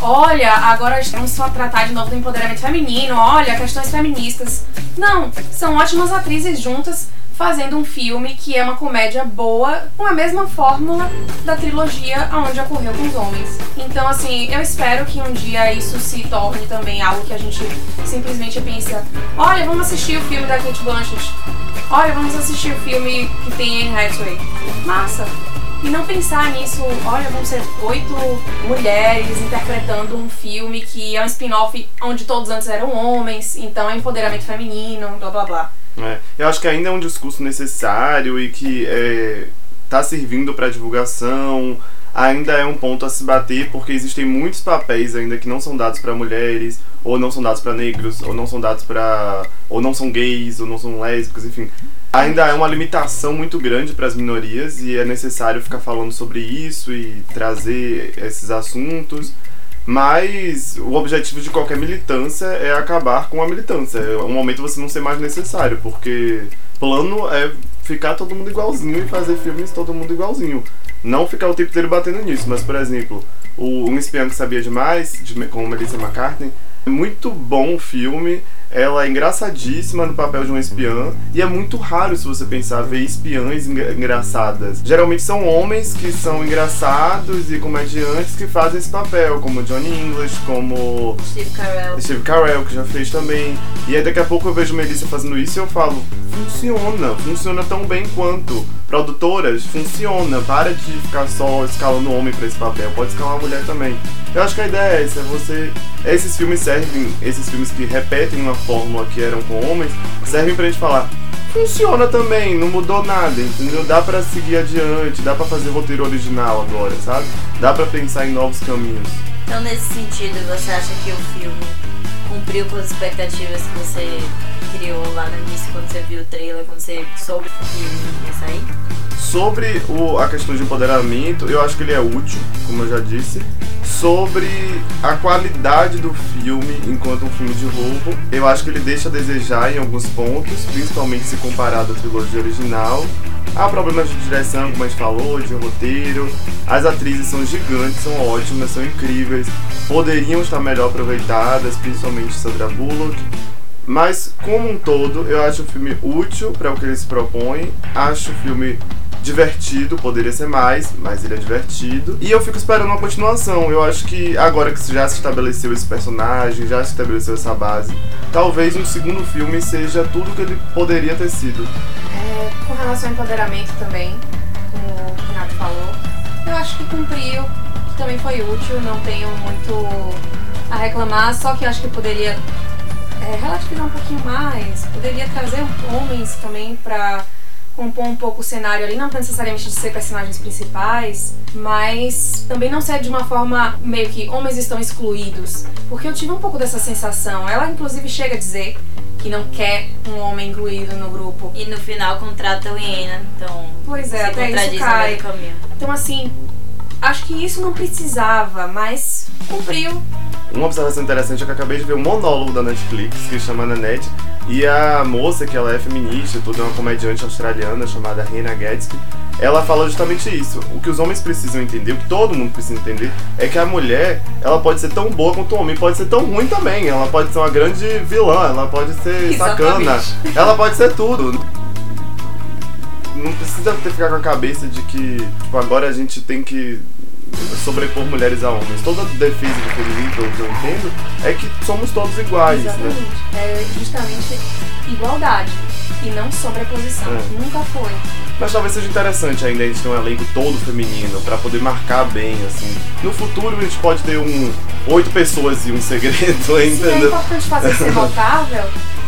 olha, agora vamos só tratar de novo do empoderamento feminino, olha, questões feministas. Não, são ótimas atrizes juntas fazendo um filme que é uma comédia boa com a mesma fórmula da trilogia onde ocorreu com os homens. Então, assim, eu espero que um dia isso se torne também algo que a gente simplesmente pensa: olha, vamos assistir o filme da Kate Blanchett. Olha, vamos assistir o filme que tem Anne Hathaway. Massa. E não pensar nisso, olha, vão ser oito mulheres interpretando um filme que é um spin-off onde todos antes eram homens, então é empoderamento feminino, blá blá blá. É, eu acho que ainda é um discurso necessário e que está é, servindo para divulgação, ainda é um ponto a se bater porque existem muitos papéis ainda que não são dados para mulheres ou não são dados para negros ou não são dados para ou não são gays ou não são lésbicos enfim ainda é uma limitação muito grande para as minorias e é necessário ficar falando sobre isso e trazer esses assuntos. Mas o objetivo de qualquer militância é acabar com a militância. É um momento você não ser mais necessário porque plano é ficar todo mundo igualzinho e fazer filmes todo mundo igualzinho. Não ficar o tempo inteiro batendo nisso, mas, por exemplo, o Um Espião que Sabia Demais, de, com Melissa McCartney, é muito bom o filme, ela é engraçadíssima no papel de uma espiã e é muito raro, se você pensar, ver espiãs engraçadas. Geralmente são homens que são engraçados e comediantes que fazem esse papel, como Johnny English, como Steve Carell. Steve Carell, que já fez também. E aí daqui a pouco eu vejo Melissa fazendo isso e eu falo, funciona, funciona tão bem quanto. Produtoras, funciona, para de ficar só escalando homem para esse papel, pode escalar uma mulher também. Eu acho que a ideia é essa, é você. Esses filmes servem, esses filmes que repetem uma fórmula que eram com homens, servem pra gente falar. Funciona também, não mudou nada, entendeu? Dá pra seguir adiante, dá pra fazer roteiro original agora, sabe? Dá pra pensar em novos caminhos. Então, nesse sentido, você acha que o filme cumpriu com as expectativas que você criou lá no início, quando você viu o trailer, quando você soube que ia sair? Sobre o, a questão de empoderamento, eu acho que ele é útil, como eu já disse. Sobre a qualidade do filme enquanto um filme de roubo, eu acho que ele deixa a desejar em alguns pontos, principalmente se comparado à trilogia original. Há problemas de direção, como a gente falou, de roteiro. As atrizes são gigantes, são ótimas, são incríveis. Poderiam estar melhor aproveitadas, principalmente Sandra Bullock. Mas, como um todo, eu acho o filme útil para o que ele se propõe. Acho o filme divertido, poderia ser mais, mas ele é divertido. E eu fico esperando uma continuação. Eu acho que agora que já se estabeleceu esse personagem, já se estabeleceu essa base, talvez um segundo filme seja tudo que ele poderia ter sido. É, relação ao empoderamento também, como o Renato falou, eu acho que cumpriu, que também foi útil, não tenho muito a reclamar, só que eu acho que poderia é, relativizar um pouquinho mais, poderia trazer homens também para compor um pouco o cenário ali, não necessariamente de ser personagens principais, mas também não ser de uma forma meio que homens estão excluídos, porque eu tive um pouco dessa sensação. Ela inclusive chega a dizer que não quer um homem incluído no grupo. E no final contrata o Iena, então. Pois é, até isso cai. Então assim, acho que isso não precisava, mas cumpriu. Uma observação interessante é que eu acabei de ver um monólogo da Netflix que chama Nanette e a moça, que ela é feminista, tudo é uma comediante australiana chamada Rena Gadsby, ela fala justamente isso. O que os homens precisam entender, o que todo mundo precisa entender, é que a mulher, ela pode ser tão boa quanto o homem, pode ser tão ruim também. Ela pode ser uma grande vilã, ela pode ser Exatamente. sacana, ela pode ser tudo. Não precisa ter ficar com a cabeça de que, tipo, agora a gente tem que sobrepor mulheres a homens. Toda defesa do feminismo, que eu entendo, é que somos todos iguais, né? Exatamente. né? É justamente igualdade e não sobreposição. É. Nunca foi. Mas talvez seja interessante ainda a gente ter um elenco todo feminino para poder marcar bem, assim. No futuro a gente pode ter um oito pessoas e um segredo? Sim, é importante fazer ser notável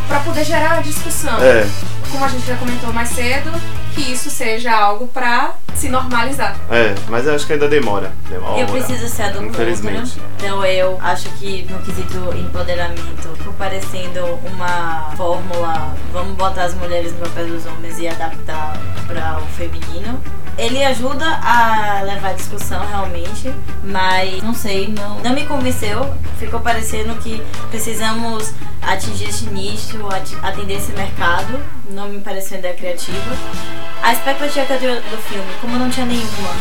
para poder gerar a discussão. É. Como a gente já comentou mais cedo, que isso seja algo para se normalizar. É, mas eu acho que ainda demora. demora eu preciso ser do Infelizmente. Né? Então eu acho que no quesito empoderamento, ficou parecendo uma fórmula, vamos botar as mulheres no papel dos homens e adaptar para o feminino. Ele ajuda a levar a discussão realmente, mas não sei, não, não me convenceu. Ficou parecendo que precisamos atingir esse nicho, atender esse mercado. Não me pareceu uma ideia criativa. A expectativa do, do filme, como não tinha nenhuma,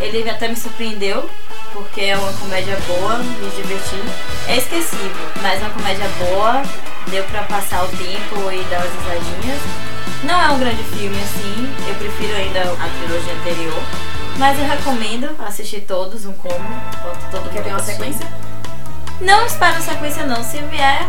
ele até me surpreendeu, porque é uma comédia boa, me diverti. É esquecível, mas é uma comédia boa, deu pra passar o tempo e dar umas risadinhas. Não é um grande filme assim, eu prefiro ainda a trilogia anterior. Mas eu recomendo assistir todos, um combo. Todo Quer ter uma sequência? Não espero sequência não. Se vier,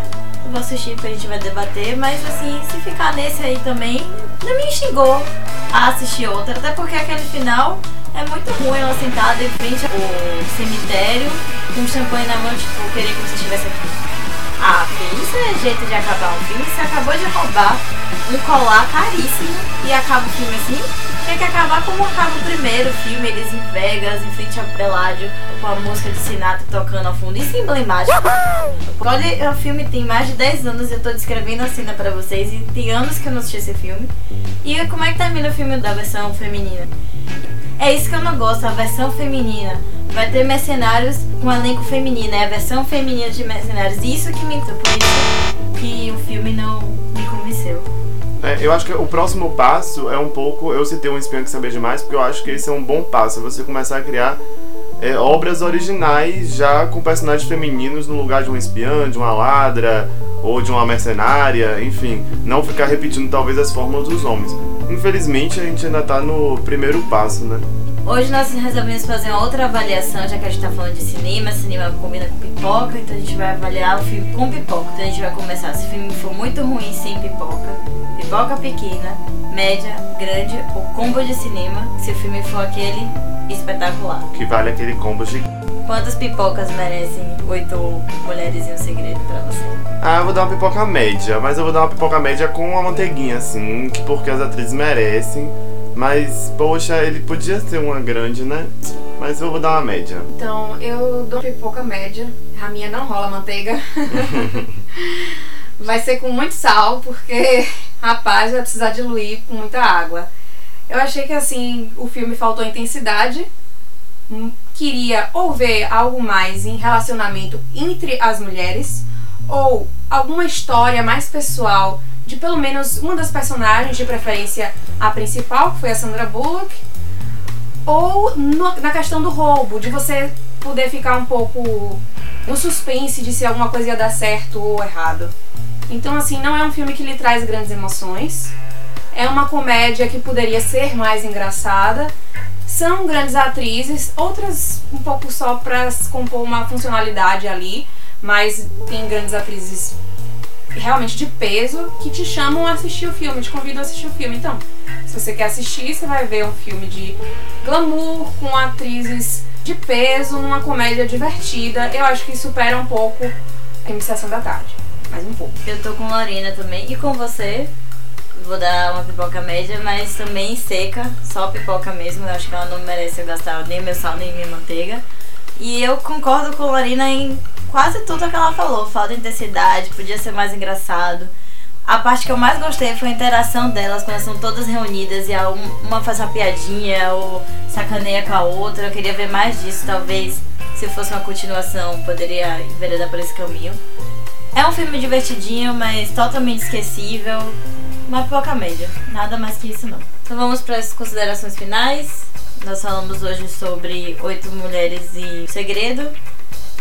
vou assistir porque a gente vai debater, mas assim, se ficar nesse aí também, não me xingou a assistir outra, até porque aquele final É muito ruim ela sentada em frente ao cemitério com champanhe na mão, tipo, querer que você estivesse aqui. Ah, isso é jeito de acabar um filme. Você acabou de roubar um colar caríssimo e acaba o filme assim. Tem que acabar como acaba o primeiro filme, eles em Vegas, em frente ao Peládio, com a música de Sinatra tocando ao fundo. Isso é emblemático. Olha, o filme tem mais de 10 anos e eu tô descrevendo a cena pra vocês. E tem anos que eu não assisti esse filme. E como é que termina o filme da versão feminina? É isso que eu não gosto, a versão feminina. Vai ter mercenários com elenco feminino, é a versão feminina de mercenários. Isso que me por isso que o filme não me convenceu. É, eu acho que o próximo passo é um pouco. Eu citei um espião que sabia demais, porque eu acho que esse é um bom passo. É você começar a criar é, obras originais já com personagens femininos no lugar de um espião, de uma ladra ou de uma mercenária, enfim. Não ficar repetindo talvez as fórmulas dos homens. Infelizmente a gente ainda tá no primeiro passo, né? Hoje nós resolvemos fazer uma outra avaliação, já que a gente tá falando de cinema, cinema combina com pipoca, então a gente vai avaliar o filme com pipoca. Então a gente vai começar, se o filme for muito ruim sem pipoca, pipoca pequena, média, grande ou combo de cinema, se o filme for aquele espetacular. Que vale aquele combo de. Quantas pipocas merecem oito mulheres e um segredo pra você? Ah, eu vou dar uma pipoca média, mas eu vou dar uma pipoca média com uma manteiguinha, assim, que porque as atrizes merecem. Mas, poxa, ele podia ser uma grande, né? Mas eu vou dar uma média. Então, eu dou pipoca média. A minha não rola manteiga. vai ser com muito sal, porque, rapaz, vai precisar diluir com muita água. Eu achei que, assim, o filme faltou intensidade. Hum, queria ou ver algo mais em relacionamento entre as mulheres, ou alguma história mais pessoal de pelo menos uma das personagens, de preferência a principal, que foi a Sandra Bullock, ou no, na questão do roubo, de você poder ficar um pouco no suspense de se alguma coisa ia dar certo ou errado. Então, assim, não é um filme que lhe traz grandes emoções. É uma comédia que poderia ser mais engraçada. São grandes atrizes, outras um pouco só para compor uma funcionalidade ali, mas tem grandes atrizes realmente de peso que te chamam a assistir o filme, te convidam a assistir o filme. Então, se você quer assistir, você vai ver um filme de glamour com atrizes de peso, numa comédia divertida. Eu acho que supera um pouco a Sessão da Tarde. Mais um pouco. Eu tô com Lorena também. E com você? Vou dar uma pipoca média, mas também seca, só pipoca mesmo. Eu acho que ela não merece eu gastar nem meu sal nem minha manteiga. E eu concordo com a Lorena em quase tudo que ela falou. Falta intensidade, podia ser mais engraçado. A parte que eu mais gostei foi a interação delas quando elas são todas reunidas e uma faz uma piadinha ou sacaneia com a outra. Eu queria ver mais disso, talvez se fosse uma continuação poderia enveredar por esse caminho. É um filme divertidinho, mas totalmente esquecível. Uma pouca média, nada mais que isso não. Então vamos para as considerações finais. Nós falamos hoje sobre Oito Mulheres e Segredo.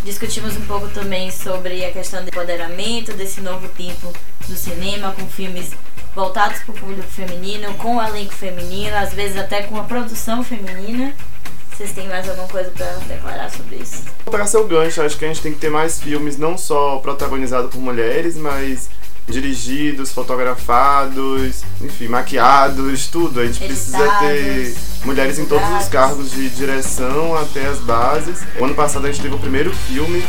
Discutimos um pouco também sobre a questão do empoderamento desse novo tempo do cinema, com filmes voltados para o público feminino, com o elenco feminino, às vezes até com a produção feminina. Vocês têm mais alguma coisa para declarar sobre isso? Para seu gancho, acho que a gente tem que ter mais filmes não só protagonizados por mulheres, mas dirigidos, fotografados, enfim, maquiados, tudo. A gente precisa ter mulheres em todos os cargos de direção até as bases. O ano passado a gente teve o primeiro filme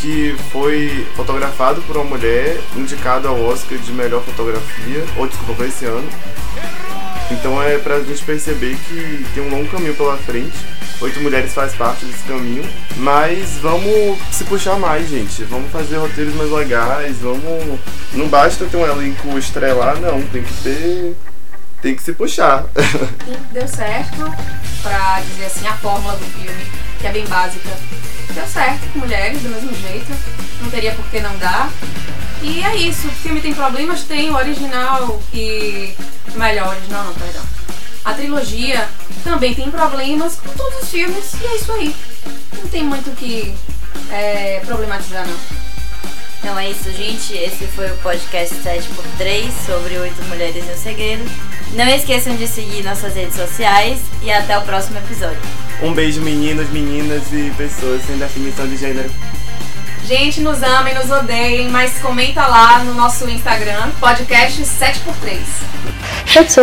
que foi fotografado por uma mulher, indicado ao Oscar de melhor fotografia, ou desculpa, foi esse ano. Então é pra gente perceber que tem um longo caminho pela frente. Oito Mulheres faz parte desse caminho. Mas vamos se puxar mais, gente. Vamos fazer roteiros mais legais. Vamos. Não basta ter um elenco estrelar, não. Tem que ter. Tem que se puxar. Deu certo, pra dizer assim, a fórmula do filme, que é bem básica. Deu certo com mulheres do mesmo jeito. Não teria por que não dar. E é isso. O filme tem problemas? Tem. O original que. Melhor, original não, perdão a trilogia também tem problemas com todos os filmes e é isso aí. Não tem muito o que é, problematizar não. Então é isso, gente. Esse foi o podcast 7x3 sobre oito mulheres e um segredo. Não esqueçam de seguir nossas redes sociais e até o próximo episódio. Um beijo, meninos, meninas e pessoas sem definição de gênero. Gente, nos amem, nos odeiem, mas comenta lá no nosso Instagram, podcast 7x3. That's